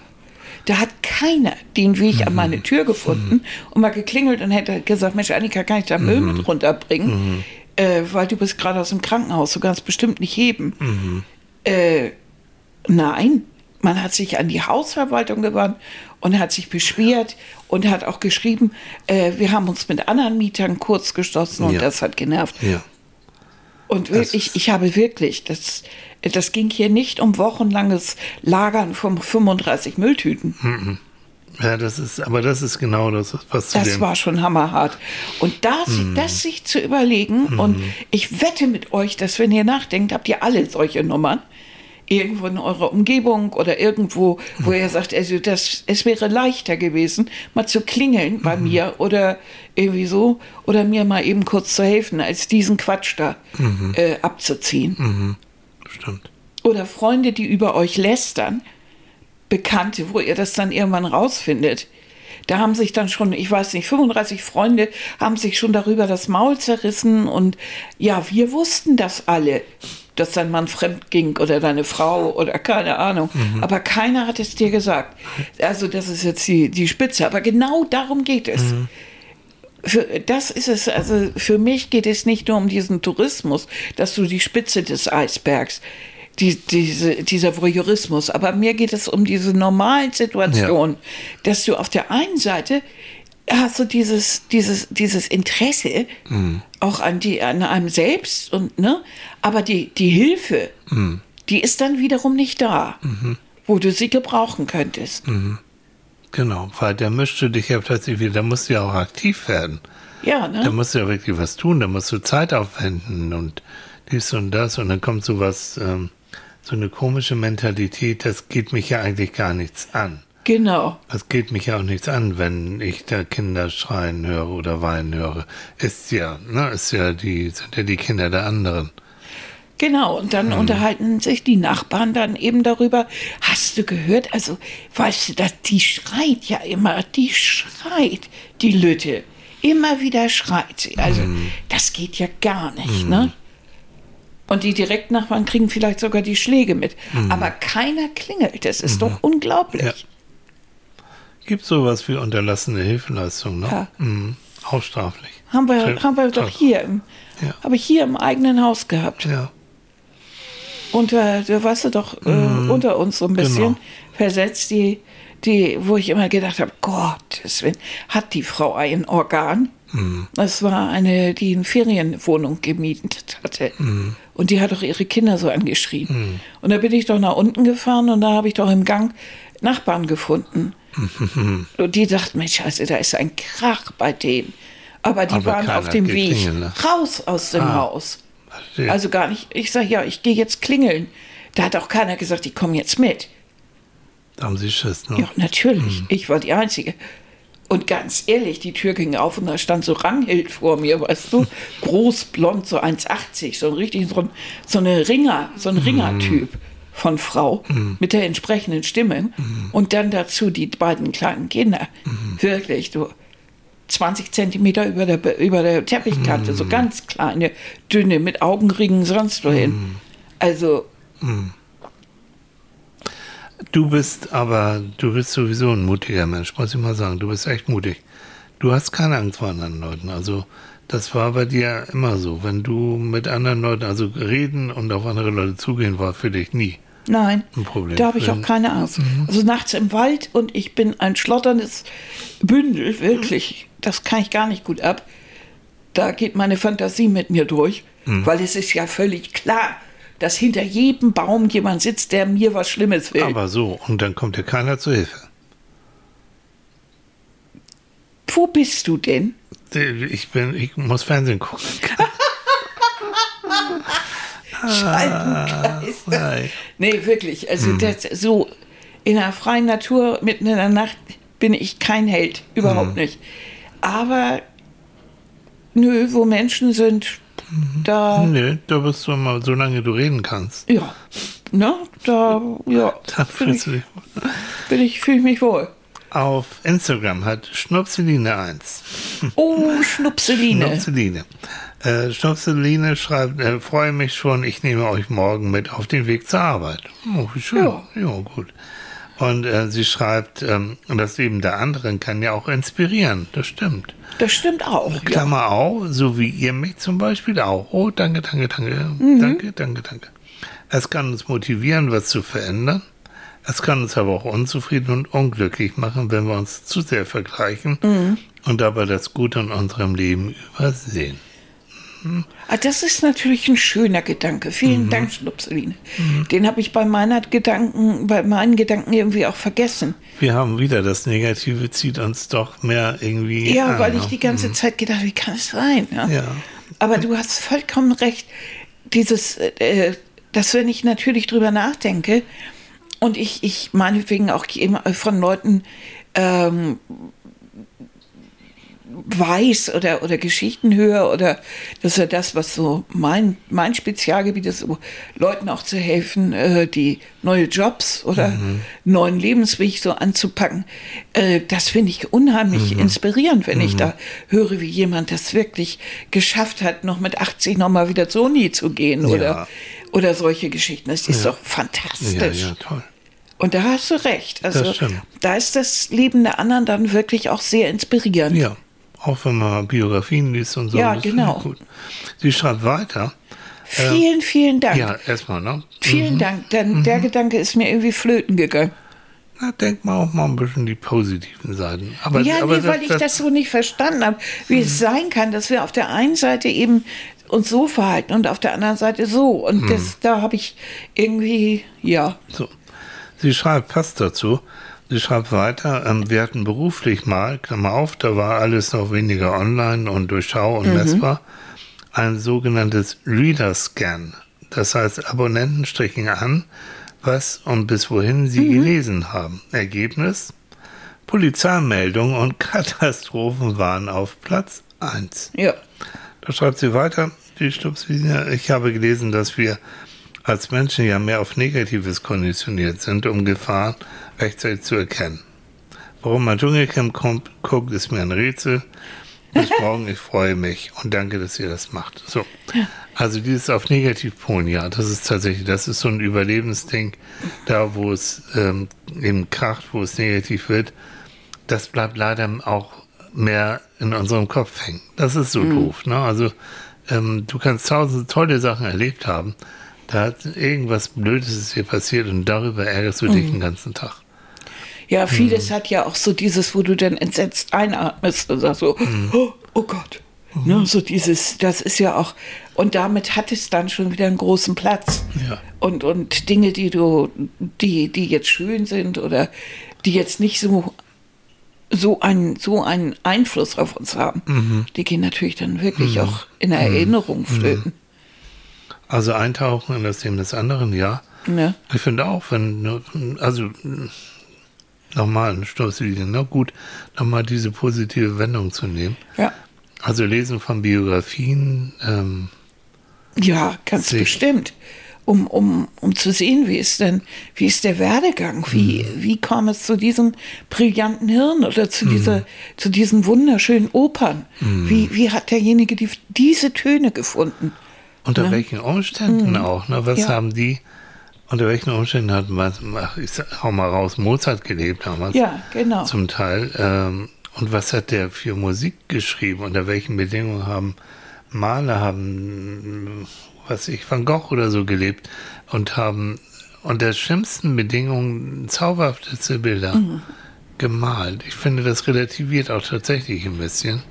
Da hat keiner den Weg an meine Tür gefunden und mal geklingelt und hätte gesagt, Mensch, Annika, kann ich da Müll mit runterbringen? Äh, weil du bist gerade aus dem Krankenhaus, du kannst bestimmt nicht heben. Äh, nein, man hat sich an die Hausverwaltung gewandt und hat sich beschwert und hat auch geschrieben, äh, wir haben uns mit anderen Mietern kurz geschlossen und Ja. das hat genervt. Ja. Und wirklich, ich habe wirklich, das, das ging hier nicht um wochenlanges Lagern von 35 Mülltüten. Ja, das ist, aber das ist genau das, was zu Das war schon hammerhart. Und das, Mhm. das sich zu überlegen, und ich wette mit euch, dass wenn ihr nachdenkt, habt ihr alle solche Nummern. Irgendwo in eurer Umgebung oder irgendwo, wo ihr sagt, also das, es wäre leichter gewesen, mal zu klingeln bei Mhm. mir oder irgendwie so, oder mir mal eben kurz zu helfen, als diesen Quatsch da Mhm. äh, abzuziehen. Stimmt. Oder Freunde, die über euch lästern, Bekannte, wo ihr das dann irgendwann rausfindet. Da haben sich dann schon, ich weiß nicht, 35 Freunde haben sich schon darüber das Maul zerrissen und ja, wir wussten das alle, dass dein Mann fremd ging oder deine Frau oder keine Ahnung. Aber keiner hat es dir gesagt. Also das ist jetzt die, die Spitze. Aber genau darum geht es. Für, das ist es, also für mich geht es nicht nur um diesen Tourismus, dass du die Spitze des Eisbergs, die, diese, dieser Voyeurismus, aber mir geht es um diese normalen Situationen, dass du auf der einen Seite hast du dieses, dieses, dieses Interesse auch an, die, an einem selbst und, ne, aber die, die Hilfe, die ist dann wiederum nicht da, wo du sie gebrauchen könntest. Genau, weil da mischst du dich ja plötzlich wieder, da musst du ja auch aktiv werden. Ja, ne? Da musst du ja wirklich was tun, da musst du Zeit aufwenden und dies und das und dann kommt sowas, ähm, so eine komische Mentalität, das geht mich ja eigentlich gar nichts an. Genau. Das geht mich ja auch nichts an, wenn ich da Kinder schreien höre oder weinen höre. Ist ja, ne, ist ja die, sind ja die Kinder der anderen. Genau, und dann unterhalten sich die Nachbarn dann eben darüber. Hast du gehört? Also, weißt du, dass die schreit ja immer, die schreit, die Lütte. Immer wieder schreit sie. Also, das geht ja gar nicht, ne? Und die Direktnachbarn kriegen vielleicht sogar die Schläge mit. Aber keiner klingelt. Das ist doch unglaublich. Ja. Gibt sowas wie unterlassene Hilfeleistung, ne? Ja. Mhm. Auch straflich. Haben wir, haben wir doch hier im, Ja. habe ich hier im eigenen Haus gehabt. Ja. Und äh, da warst du doch äh, unter uns so ein bisschen Genau. versetzt, die, die, wo ich immer gedacht habe, Willen, hat die Frau ein Organ? Das war eine, die eine Ferienwohnung gemietet hatte. Und die hat doch ihre Kinder so angeschrien. Und da bin ich doch nach unten gefahren und da habe ich doch im Gang Nachbarn gefunden. und die dachten, Mensch, also da ist ein Krach bei denen. Aber die Aber waren auf dem Weg ne? raus aus dem Ah. Haus. Verstehe. Also gar nicht. Ich sage, ja, ich gehe jetzt klingeln. Da hat auch keiner gesagt, ich komme jetzt mit. da haben sie Schiss, ne? Ja, natürlich. Ich war die Einzige. Und ganz ehrlich, die Tür ging auf und da stand so Ranghild vor mir, weißt du? Groß, blond, so 1,80, so ein richtig, so, ein, so eine Ringer, so ein Ringertyp von Frau mit der entsprechenden Stimme. Und dann dazu die beiden kleinen Kinder. Wirklich, du. 20 Zentimeter über der, über der Teppichkante, so ganz kleine, dünne, mit Augenringen, sonst wohin. Also, Du bist aber, du bist sowieso ein mutiger Mensch, muss ich mal sagen. Du bist echt mutig. Du hast keine Angst vor anderen Leuten. Also, das war bei dir immer so. Wenn du mit anderen Leuten, also reden und auf andere Leute zugehen, war für dich nie. Nein, da habe ich auch keine Angst. Also nachts im Wald und ich bin ein schlotterndes Bündel, wirklich. Das kann ich gar nicht gut ab. Da geht meine Fantasie mit mir durch, weil es ist ja völlig klar, dass hinter jedem Baum jemand sitzt, der mir was Schlimmes will. Aber so, und dann kommt dir keiner zu Hilfe. Wo bist du denn? Ich bin, ich muss Fernsehen gucken. Scheibenkreis. Nein. Nee, wirklich. Also Mhm. das, so in der freien Natur mitten in der Nacht bin ich kein Held. Überhaupt Mhm. nicht. Aber nö, wo Menschen sind, da, Nee, da bist du immer, solange du reden kannst. ja, ne, da, ja, Dann bin fühlst ich, bin ich, fühle ich mich wohl. Auf Instagram hat Schnupseline 1. Oh, Schnupseline. Schnupseline. Äh, Schnupseline schreibt, äh, freue mich schon, ich nehme euch morgen mit auf den Weg zur Arbeit. Oh, wie schön. Ja. Ja, gut. Und äh, sie schreibt, ähm, das Leben der anderen kann ja auch inspirieren. Das stimmt. Das stimmt auch. Ja. Klammer auch, so wie ihr mich zum Beispiel auch. Oh, danke, danke, danke. Mhm. Danke, danke, danke. Es kann uns motivieren, was zu verändern. Es kann uns aber auch unzufrieden und unglücklich machen, wenn wir uns zu sehr vergleichen Mhm. und dabei das Gute in unserem Leben übersehen. Ah, das ist natürlich ein schöner Gedanke. Mhm. Vielen Dank, Schnupseline. Den habe ich bei meiner Gedanken, bei meinen Gedanken irgendwie auch vergessen. Wir haben wieder das Negative zieht uns doch mehr irgendwie. Ja, an, weil ich ne? die ganze Zeit gedacht, wie kann es sein? Ja? Ja. Aber du hast vollkommen recht. Dieses, äh, dass wenn ich natürlich drüber nachdenke und ich, ich meinetwegen auch von Leuten ähm, weiß oder, oder Geschichten höre oder das ist ja das, was so mein, mein Spezialgebiet ist, so Leuten auch zu helfen, äh, die neue Jobs oder neuen Lebensweg so anzupacken. Äh, das finde ich unheimlich inspirierend, wenn ich da höre, wie jemand das wirklich geschafft hat, noch mit 80 nochmal wieder zur Uni zu gehen oder, Ja. oder solche Geschichten. Das ist Ja. doch fantastisch. Ja, ja, toll. Und da hast du recht. Also da ist das Leben der anderen dann wirklich auch sehr inspirierend. Ja, auch wenn man Biografien liest und so. Ja, das genau. Gut. Sie schreibt weiter. Vielen, vielen Dank. Ja, erstmal, ne? Vielen Dank, denn der Gedanke ist mir irgendwie flöten gegangen. Na, denk mal auch mal ein bisschen die positiven Seiten. Aber, ja, aber nee, weil ich das so nicht verstanden habe, wie es sein kann, dass wir auf der einen Seite eben uns so verhalten und auf der anderen Seite so. Und Mhm. das, da habe ich irgendwie, ja, So. Sie schreibt fast dazu. Sie schreibt weiter, ähm, wir hatten beruflich mal, Klammer auf, da war alles noch weniger online und durchschau und messbar, ein sogenanntes Reader Scan. Das heißt, Abonnenten strichen an, was und bis wohin sie gelesen haben. Ergebnis? Polizeimeldungen und Katastrophen waren auf Platz 1. Ja. Da schreibt sie weiter, die Stupswiese, ich habe gelesen, dass wir als Menschen ja mehr auf Negatives konditioniert sind, um Gefahren rechtzeitig zu erkennen. Warum man Dschungelcamp kommt, guckt, ist mir ein Rätsel. Bis morgen, ich freue mich und danke, dass ihr das macht. So. Also dieses auf Negativpolen, ja, das ist tatsächlich, das ist so ein Überlebensding, da wo es ähm, eben kracht, wo es negativ wird, das bleibt leider auch mehr in unserem Kopf hängen. Das ist so doof, ne? Also ähm, du kannst tausend tolle Sachen erlebt haben, da hat irgendwas Blödes ist dir passiert und darüber ärgerst du dich den ganzen Tag. Ja, vieles hat ja auch so dieses, wo du dann entsetzt einatmest und sagst so, oh, oh Gott. Ne, so dieses, das ist ja auch, und damit hat es dann schon wieder einen großen Platz. Ja. Und, und Dinge, die du, die, die jetzt schön sind oder die jetzt nicht so, so, einen, so einen Einfluss auf uns haben, die gehen natürlich dann wirklich auch in Erinnerung flöten. Also eintauchen in das Leben des anderen, ja. Ne? Ich finde auch, wenn, also nochmal ein Stoßlinie, na gut, nochmal diese positive Wendung zu nehmen. Ja. Also lesen von Biografien, ähm, Ja, ganz bestimmt. Um, um, um zu sehen, wie ist denn, wie ist der Werdegang? Wie, wie kam es zu diesem brillanten Hirn oder zu dieser, zu diesen wunderschönen Opern? Wie, wie hat derjenige die, diese Töne gefunden? Unter welchen Umständen auch, ne? Was Ja. haben die, unter welchen Umständen hat ach, ich hau mal raus, Mozart gelebt damals. Ja, genau. Zum Teil. Ähm, und was hat der für Musik geschrieben? Unter welchen Bedingungen haben Maler, haben, was ich, Van Gogh oder so gelebt und haben unter schlimmsten Bedingungen zauberhafteste Bilder Mhm. gemalt. Ich finde, das relativiert auch tatsächlich ein bisschen.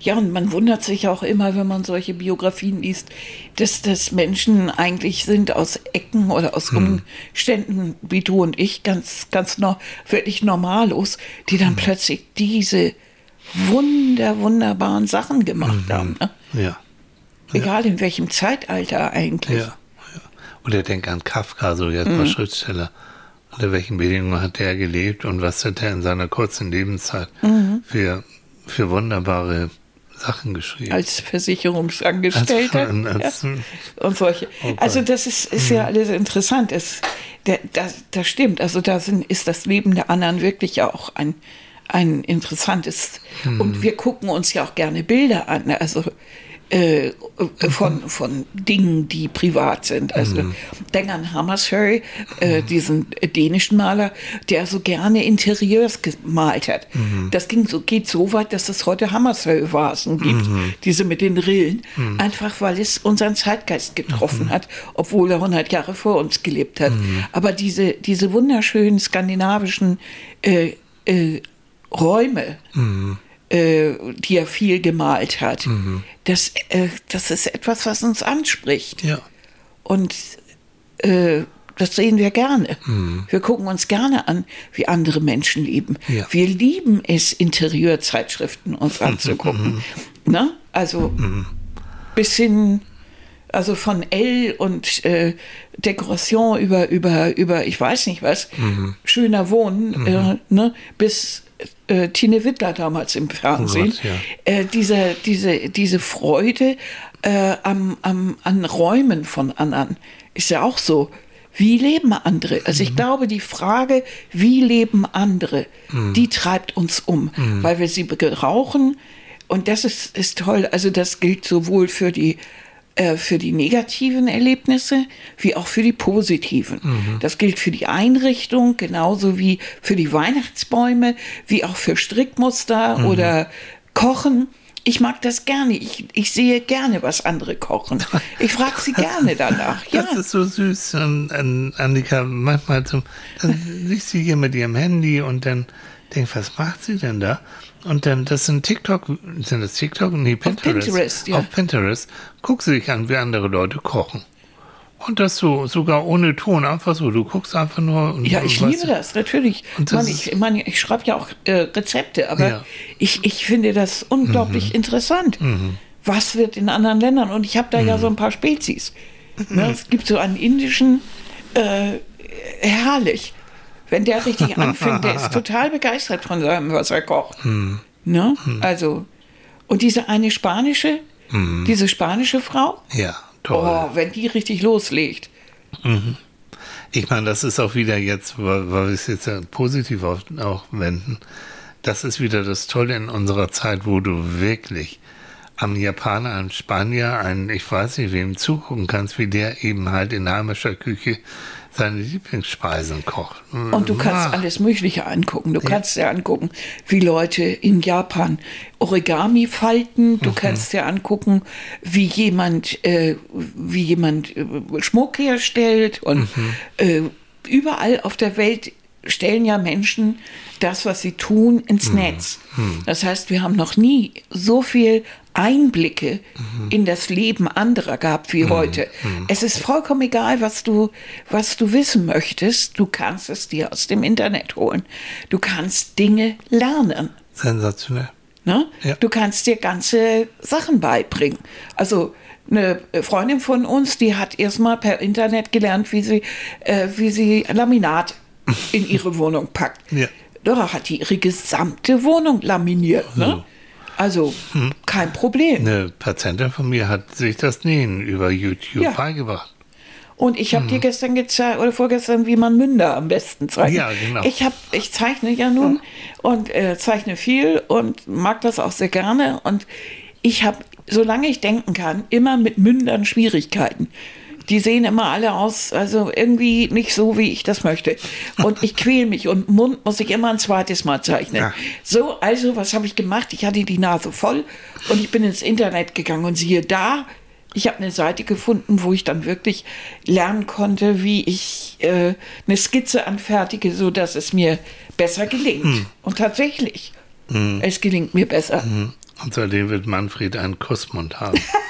Ja, und man wundert sich auch immer, wenn man solche Biografien liest, dass das Menschen eigentlich sind aus Ecken oder aus Umständen wie du und ich, ganz, ganz no, wirklich normalos, die dann plötzlich diese wunder, wunderbaren Sachen gemacht haben. Ne? Ja. Egal in welchem Zeitalter eigentlich. Ja, ja. Oder denk an Kafka, so jetzt mal Schriftsteller. Unter welchen Bedingungen hat der gelebt und was hat er in seiner kurzen Lebenszeit für, für wunderbare Sachen geschrieben? Als Versicherungsangestellter. Als- als- ja. Und solche. Oh also das ist, ist ja alles interessant. Das, der, das, das stimmt. Also da sind, ist das Leben der anderen wirklich auch ein, ein interessantes. Hm. Und wir gucken uns ja auch gerne Bilder an. Also äh, von, von Dingen, die privat sind. Also Hm. denk an Hammershøi, äh, diesen dänischen Maler, der so gerne Interieurs gemalt hat. Mhm. Das ging so, geht so weit, dass es heute Hammershøi-Vasen gibt, Mhm. diese mit den Rillen, einfach weil es unseren Zeitgeist getroffen Mhm. hat, obwohl er 100 Jahre vor uns gelebt hat. Aber diese, diese wunderschönen skandinavischen äh, äh, Räume, äh, die er viel gemalt hat, das, äh, das ist etwas, was uns anspricht. ja. Und äh, das sehen wir gerne. Wir gucken uns gerne an, wie andere Menschen leben. Ja. Wir lieben es, Interieurzeitschriften uns anzugucken. ne? Also bis hin, also von L und äh, Dekoration über, über, über, ich weiß nicht was, schöner Wohnen, äh, ne? bis äh, Tine Wittler damals im Fernsehen. Gott, ja. äh, diese, diese, diese Freude äh, am, am, an Räumen von anderen ist ja auch so. Wie leben andere? Also ich glaube, die Frage, wie leben andere, die treibt uns um, weil wir sie berauchen. Und das ist, ist toll. Also das gilt sowohl für die äh, für die negativen Erlebnisse wie auch für die positiven. Das gilt für die Einrichtung genauso wie für die Weihnachtsbäume, wie auch für Strickmuster oder Kochen. Ich mag das gerne. Ich, ich sehe gerne, was andere kochen. Ich frage sie gerne danach. Ja, Das ist so süß, an, an Annika. Manchmal zum, dann liegt sie hier mit ihrem Handy und dann denkt, was macht sie denn da? Und dann, das sind TikTok, sind das TikTok? Nee, Pinterest. Pinterest, ja. Auf Pinterest. Guck sie sich an, wie andere Leute kochen. Und das so, sogar ohne Ton, einfach so. Du guckst einfach nur. Und, Ja, ich liebe das, natürlich. Das ich ich, meine, ich schreibe ja auch äh, Rezepte, aber Ja. ich, ich finde das unglaublich interessant. Was wird in anderen Ländern? Und ich habe da ja so ein paar Spezies. Ne, es gibt so einen indischen, äh, herrlich. Wenn der richtig anfängt, der ist total begeistert von seinem, was er kocht. Ne? Also, und diese eine spanische, diese spanische Frau, Ja, toll. oh, wenn die richtig loslegt. Ich meine, das ist auch wieder jetzt, weil, weil wir es jetzt ja positiv auf, auch wenden, das ist wieder das Tolle in unserer Zeit, wo du wirklich am Japaner, am Spanier, einen, ich weiß nicht wem, zugucken kannst, wie der eben halt in heimischer Küche seine Lieblingsspeisen kocht. Und du kannst Ah, alles Mögliche angucken. Du kannst dir angucken, wie Leute in Japan Origami falten. Mhm. Du kannst dir angucken, wie jemand, äh, wie jemand äh, Schmuck herstellt. Und Mhm. äh, überall auf der Welt stellen ja Menschen das, was sie tun, ins Mhm. Netz. Das heißt, wir haben noch nie so viel Einblicke Mhm. in das Leben anderer gehabt wie heute. Es ist vollkommen egal, was du, was du wissen möchtest. Du kannst es dir aus dem Internet holen. Du kannst Dinge lernen. Sensationell. Ne? Ja. Du kannst dir ganze Sachen beibringen. Also eine Freundin von uns, die hat erstmal per Internet gelernt, wie sie, äh, wie sie Laminat in ihre Wohnung packt. Ja. Da hat die ihre gesamte Wohnung laminiert. Ne? Also kein Problem. Eine Patientin von mir hat sich das Nähen über YouTube Ja. beigebracht. Und ich habe dir gestern gezeigt oder vorgestern, wie man Münder am besten zeichnet. Ja, genau. Ich habe, ich zeichne ja nun und äh, zeichne viel und mag das auch sehr gerne. Und ich habe, solange ich denken kann, immer mit Mündern Schwierigkeiten. Die sehen immer alle aus, also irgendwie nicht so, wie ich das möchte. Und ich quäl mich und Mund muss ich immer ein zweites Mal zeichnen. Ja. So, also, was habe ich gemacht? Ich hatte die Nase voll und ich bin ins Internet gegangen und siehe da, ich habe eine Seite gefunden, wo ich dann wirklich lernen konnte, wie ich äh, eine Skizze anfertige, so dass es mir besser gelingt. Und tatsächlich, es gelingt mir besser. Und seitdem wird Manfred einen Kussmund haben.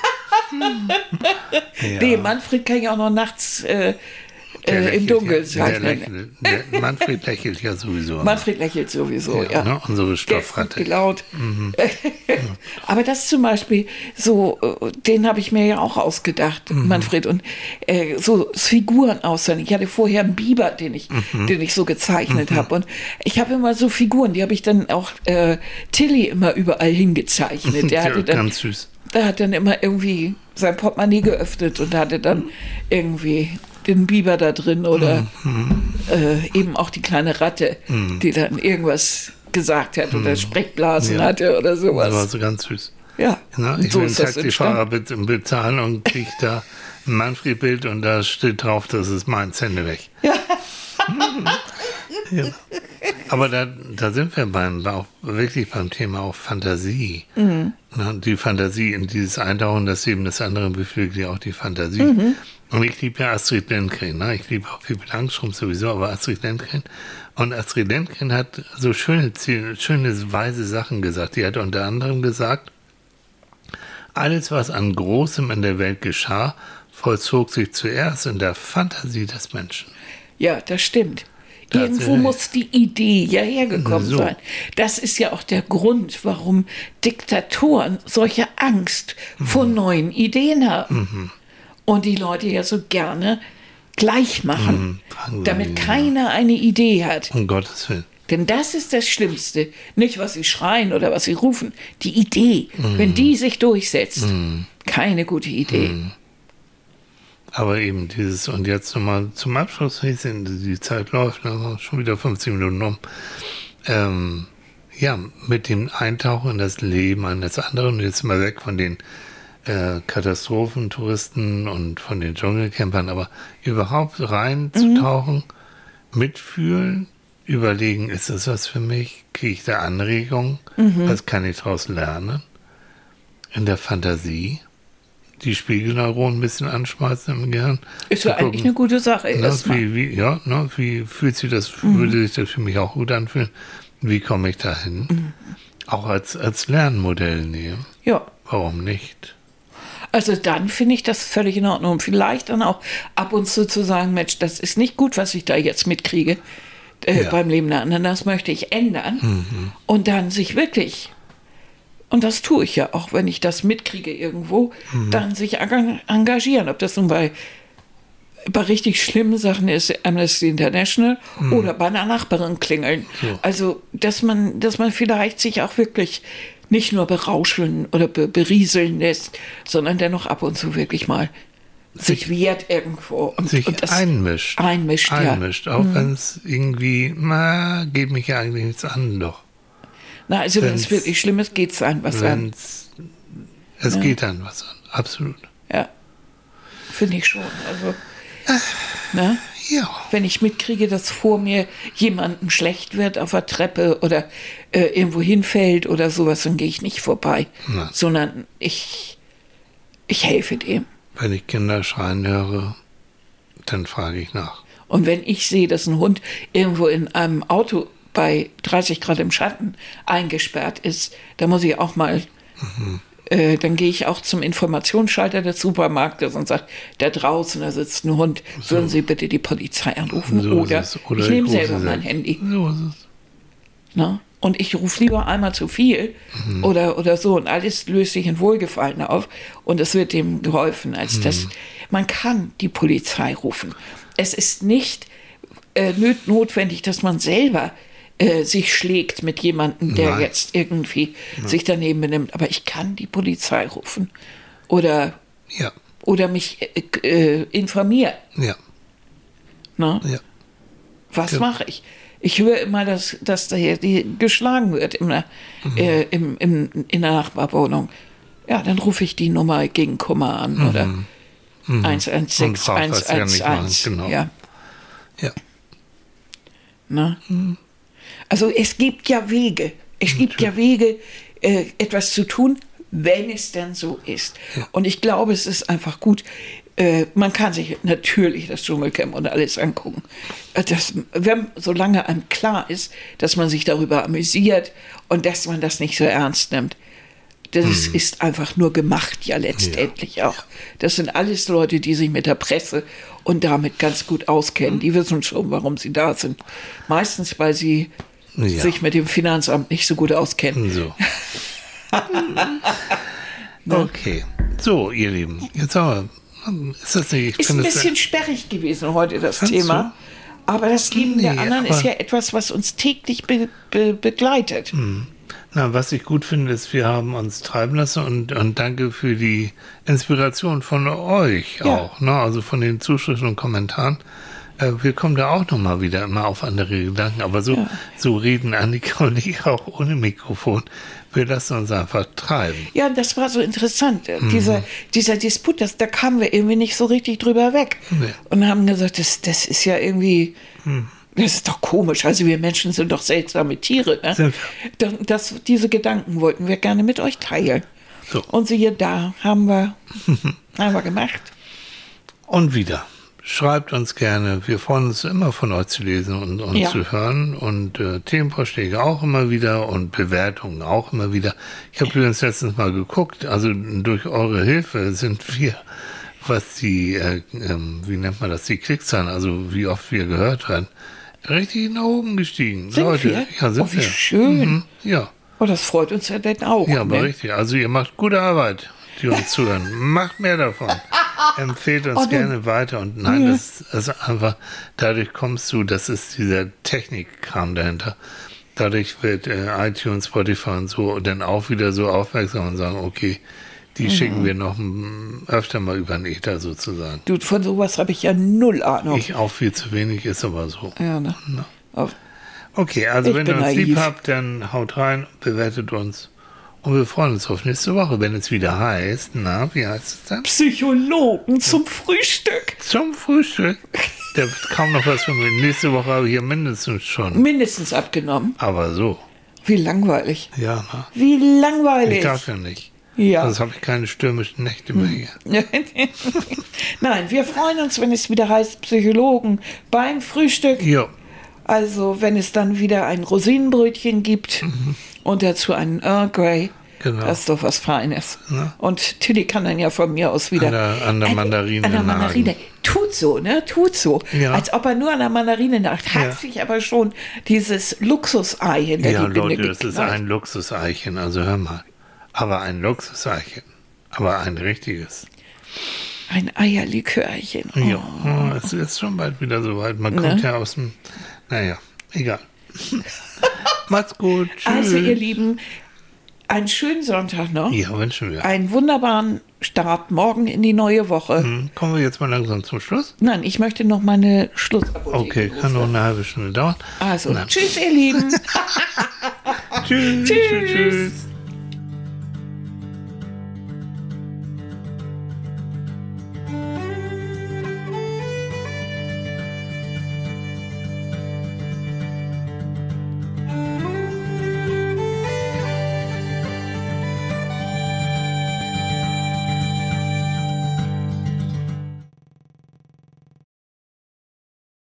ja. Nee, Manfred kann ja auch noch nachts äh, äh, im Dunkeln ja, der lächelt, der, Manfred lächelt ja sowieso. Manfred lächelt sowieso, Ja, ja. ne, unsere Stoffratte. gelaunt. Aber das zum Beispiel, so, äh, den habe ich mir ja auch ausgedacht, Mhm. Manfred. Und äh, so Figuren aussehen. Ich hatte vorher einen Biber, den ich, Mhm. den ich so gezeichnet habe. Und ich habe immer so Figuren, die habe ich dann auch äh, Tilly immer überall hingezeichnet. Der Ja, hatte dann, ganz süß. der hat dann immer irgendwie sein Portemonnaie geöffnet und hatte dann irgendwie den Biber da drin oder Mhm. äh, eben auch die kleine Ratte, die dann irgendwas gesagt hat oder Sprechblasen Mhm. Ja. hatte oder Das war sowas. so ganz süß. Ja, Na, ich so das Taxifahrer bezahlen und kriege da ein Manfred-Bild und da steht drauf, das ist Hände weg. Ja. Ja. Aber da, da sind wir beim, auch wirklich beim Thema auch Fantasie. Mhm. Na, die Fantasie in dieses Eintauchen, das Leben des anderen beflügelt ja auch die Fantasie. Mhm. Und ich liebe ja Astrid Lindgren. Ne? Ich liebe auch Pippi Langstrumpf sowieso, aber Astrid Lindgren. Und Astrid Lindgren hat so schöne, schöne, weise Sachen gesagt. Die hat unter anderem gesagt, alles, was an Großem in der Welt geschah, vollzog sich zuerst in der Fantasie des Menschen. Ja, das stimmt. Irgendwo muss die Idee ja hergekommen So. sein. Das ist ja auch der Grund, warum Diktatoren solche Angst vor Mhm. neuen Ideen haben. Und die Leute ja so gerne gleich machen, Mhm. damit keiner eine Idee hat. Um Gottes Willen. Denn das ist das Schlimmste. Nicht, was sie schreien oder was sie rufen. Die Idee. Wenn die sich durchsetzt. Keine gute Idee. Aber eben dieses, und jetzt nochmal zum Abschluss, die Zeit läuft, ne, schon wieder 15 Minuten um. Ähm, ja, mit dem Eintauchen in das Leben eines anderen, und jetzt mal weg von den äh, Katastrophentouristen und von den Dschungelcampern, aber überhaupt reinzutauchen, mitfühlen, überlegen, ist das was für mich? Kriege ich da Anregungen? Was kann ich daraus lernen? In der Fantasie die Spiegelneuronen ein bisschen anschmeißen im Gehirn. Ist ja eigentlich eine gute Sache. ne, wie, wie, ja, ne, wie fühlt sich das, würde sich das für mich auch gut anfühlen? Wie komme ich da hin? Auch als, als Lernmodell nehmen. Ja. Warum nicht? Also dann finde ich das völlig in Ordnung. Vielleicht dann auch ab und zu zu sagen, Mensch, das ist nicht gut, was ich da jetzt mitkriege äh, Ja. beim Leben der anderen, das möchte ich ändern. Und dann sich wirklich, und das tue ich ja auch, wenn ich das mitkriege irgendwo, dann sich enga- engagieren. Ob das nun bei, bei richtig schlimmen Sachen ist, Amnesty International, oder bei einer Nachbarin klingeln. So. Also, dass man, dass man vielleicht sich auch wirklich nicht nur berauscheln oder be berieseln lässt, sondern dennoch ab und zu wirklich mal sich wehrt irgendwo und, Sich und das einmischt. einmischt, ja. Mhm. Einmischt, auch wenn es irgendwie, na, geht mich ja eigentlich nichts an, doch. Na, also wenn es wirklich schlimm ist, geht es ein was an. Es geht dann was an, absolut. Ja, finde ich schon. Also, ne? Ja, wenn ich mitkriege, dass vor mir jemandem schlecht wird auf der Treppe oder äh, irgendwo hinfällt oder sowas, dann gehe ich nicht vorbei, Nein. sondern ich, ich helfe dem. wenn ich Kinder schreien höre, dann frage ich nach. Und wenn ich sehe, dass ein Hund irgendwo in einem Auto bei 30 Grad im Schatten eingesperrt ist, dann muss ich auch mal, äh, dann gehe ich auch zum Informationsschalter des Supermarktes und sage, da draußen, da sitzt ein Hund, würden Sie bitte die Polizei anrufen So oder. Oder ich nehme selber mein. Handy. So ist es. Ne? Und ich rufe lieber einmal zu viel oder, oder so und alles löst sich in Wohlgefallen auf und es wird dem geholfen, als dass man kann die Polizei rufen. Es ist nicht äh, notwendig, dass man selber äh, sich schlägt mit jemandem, der Nein. jetzt irgendwie sich daneben benimmt. Aber ich kann die Polizei rufen oder, Ja, oder mich äh, äh, informieren. ja, Ne? ja. Was Ja. mache ich? Ich höre immer, dass, dass da hier die geschlagen wird im, äh, im, im, in der Nachbarwohnung. Ja, dann rufe ich die Nummer gegen Kummer an oder 116 Und frag, was sie ja nicht machen, 111. genau. Ja, Ja, ne? Also es gibt ja Wege. Es gibt ja Wege, äh, etwas zu tun, wenn es denn so ist. Und ich glaube, es ist einfach gut. Äh, man kann sich natürlich das Dschungelcamp und alles angucken. Äh, Das, wenn, solange einem klar ist, dass man sich darüber amüsiert und dass man das nicht so ernst nimmt. Das ist einfach nur gemacht, ja letztendlich auch. Das sind alles Leute, die sich mit der Presse und damit ganz gut auskennen. Die wissen schon, warum sie da sind. Meistens, weil sie Ja. sich mit dem Finanzamt nicht so gut auskennen. so. okay. So, ihr Lieben, jetzt aber, ist das nicht, ich Ist ein bisschen sperrig gewesen heute, das Thema. Aber das Leben der Nee, anderen ist ja etwas, was uns täglich be be begleitet. Na, was ich gut finde, ist, wir haben uns treiben lassen und, und danke für die Inspiration von euch Ja. auch, ne? also von den Zuschriften und Kommentaren. Äh, wir kommen da auch nochmal wieder immer auf andere Gedanken, aber so, so reden Annika und ich auch ohne Mikrofon. Wir lassen uns einfach treiben. Ja, das war so interessant. Mhm. Dieser, dieser Disput, das, da kamen wir irgendwie nicht so richtig drüber weg. Nee. Und haben gesagt, das, das ist ja irgendwie, Hm. das ist doch komisch. Also wir Menschen sind doch seltsame Tiere. Ne? Das, das, diese Gedanken wollten wir gerne mit euch teilen. So. Und siehe da, haben wir, haben wir gemacht. Und wieder. Schreibt uns gerne. Wir freuen uns immer von euch zu lesen und, und Ja. zu hören. Und äh, Themenvorschläge auch immer wieder und Bewertungen auch immer wieder. Ich habe übrigens letztens mal geguckt. Also durch eure Hilfe sind wir, was die, äh, ähm, wie nennt man das, die Klickzahlen, also wie oft wir gehört werden, richtig nach oben gestiegen. Sind Leute, wir? ja, sind Oh, wie wir. schön. Mhm, ja. Oh, das freut uns ja dann auch. Ja, aber ne? richtig. Also ihr macht gute Arbeit, die uns zuhören. Macht mehr davon. Empfehlt uns Oh, gerne weiter. Und nein, das ist einfach, dadurch kommst du, das ist dieser Technikkram dahinter. Dadurch wird äh, iTunes, Spotify und so dann auch wieder so aufmerksam und sagen, okay, die Mhm. schicken wir noch öfter mal über den Ether sozusagen. Du, von sowas habe ich ja null Ahnung. Ich auch viel zu wenig, ist aber so. ja, ne? Auf- Okay, also Ich wenn ihr uns naiv. lieb habt, dann haut rein, bewertet uns. Und wir freuen uns auf nächste Woche, wenn es wieder heißt, na, wie heißt es dann? Psychologen zum Frühstück. Zum Frühstück. Da wird kaum noch was von mir. Nächste Woche habe ich ja mindestens schon. Mindestens abgenommen. Aber so. Wie langweilig. Ja, na. Wie Ich langweilig. darf ja nicht. Ja. Sonst habe ich keine stürmischen Nächte mehr hier. Nein, wir freuen uns, wenn es wieder heißt Psychologen beim Frühstück. Jo. Also wenn es dann wieder ein Rosinenbrötchen gibt Mhm. und dazu einen Earl Grey Genau. Das ist doch was Feines. Ja. Und Tilly kann dann ja von mir aus wieder. An der- an der Mandarine An der nagen. Mandarine. Tut so, ne? Tut so. Ja. Als ob er nur an der Mandarine nagt. Hat Ja. sich aber schon dieses Luxusei hinter Ja, die Binde Leute, das ist geknallt. ein Luxuseichen, also hör mal. Aber ein Luxuseichen. Aber ein richtiges. Ein Eierlikörchen. Oh. Ja, oh, es ist schon bald wieder soweit. Man kommt Ne? ja aus dem. Naja, egal. Macht's gut. Tschüss. Also, ihr Lieben, einen schönen Sonntag noch. ja, wünschen wir. Einen wunderbaren Start morgen in die neue Woche. Hm, Kommen wir jetzt mal langsam zum Schluss? Nein, ich möchte noch meine Schlussapotheke Okay, kann noch eine halbe Stunde dauern. Also, Na, tschüss, ihr Lieben. tschüss. tschüss. tschüss.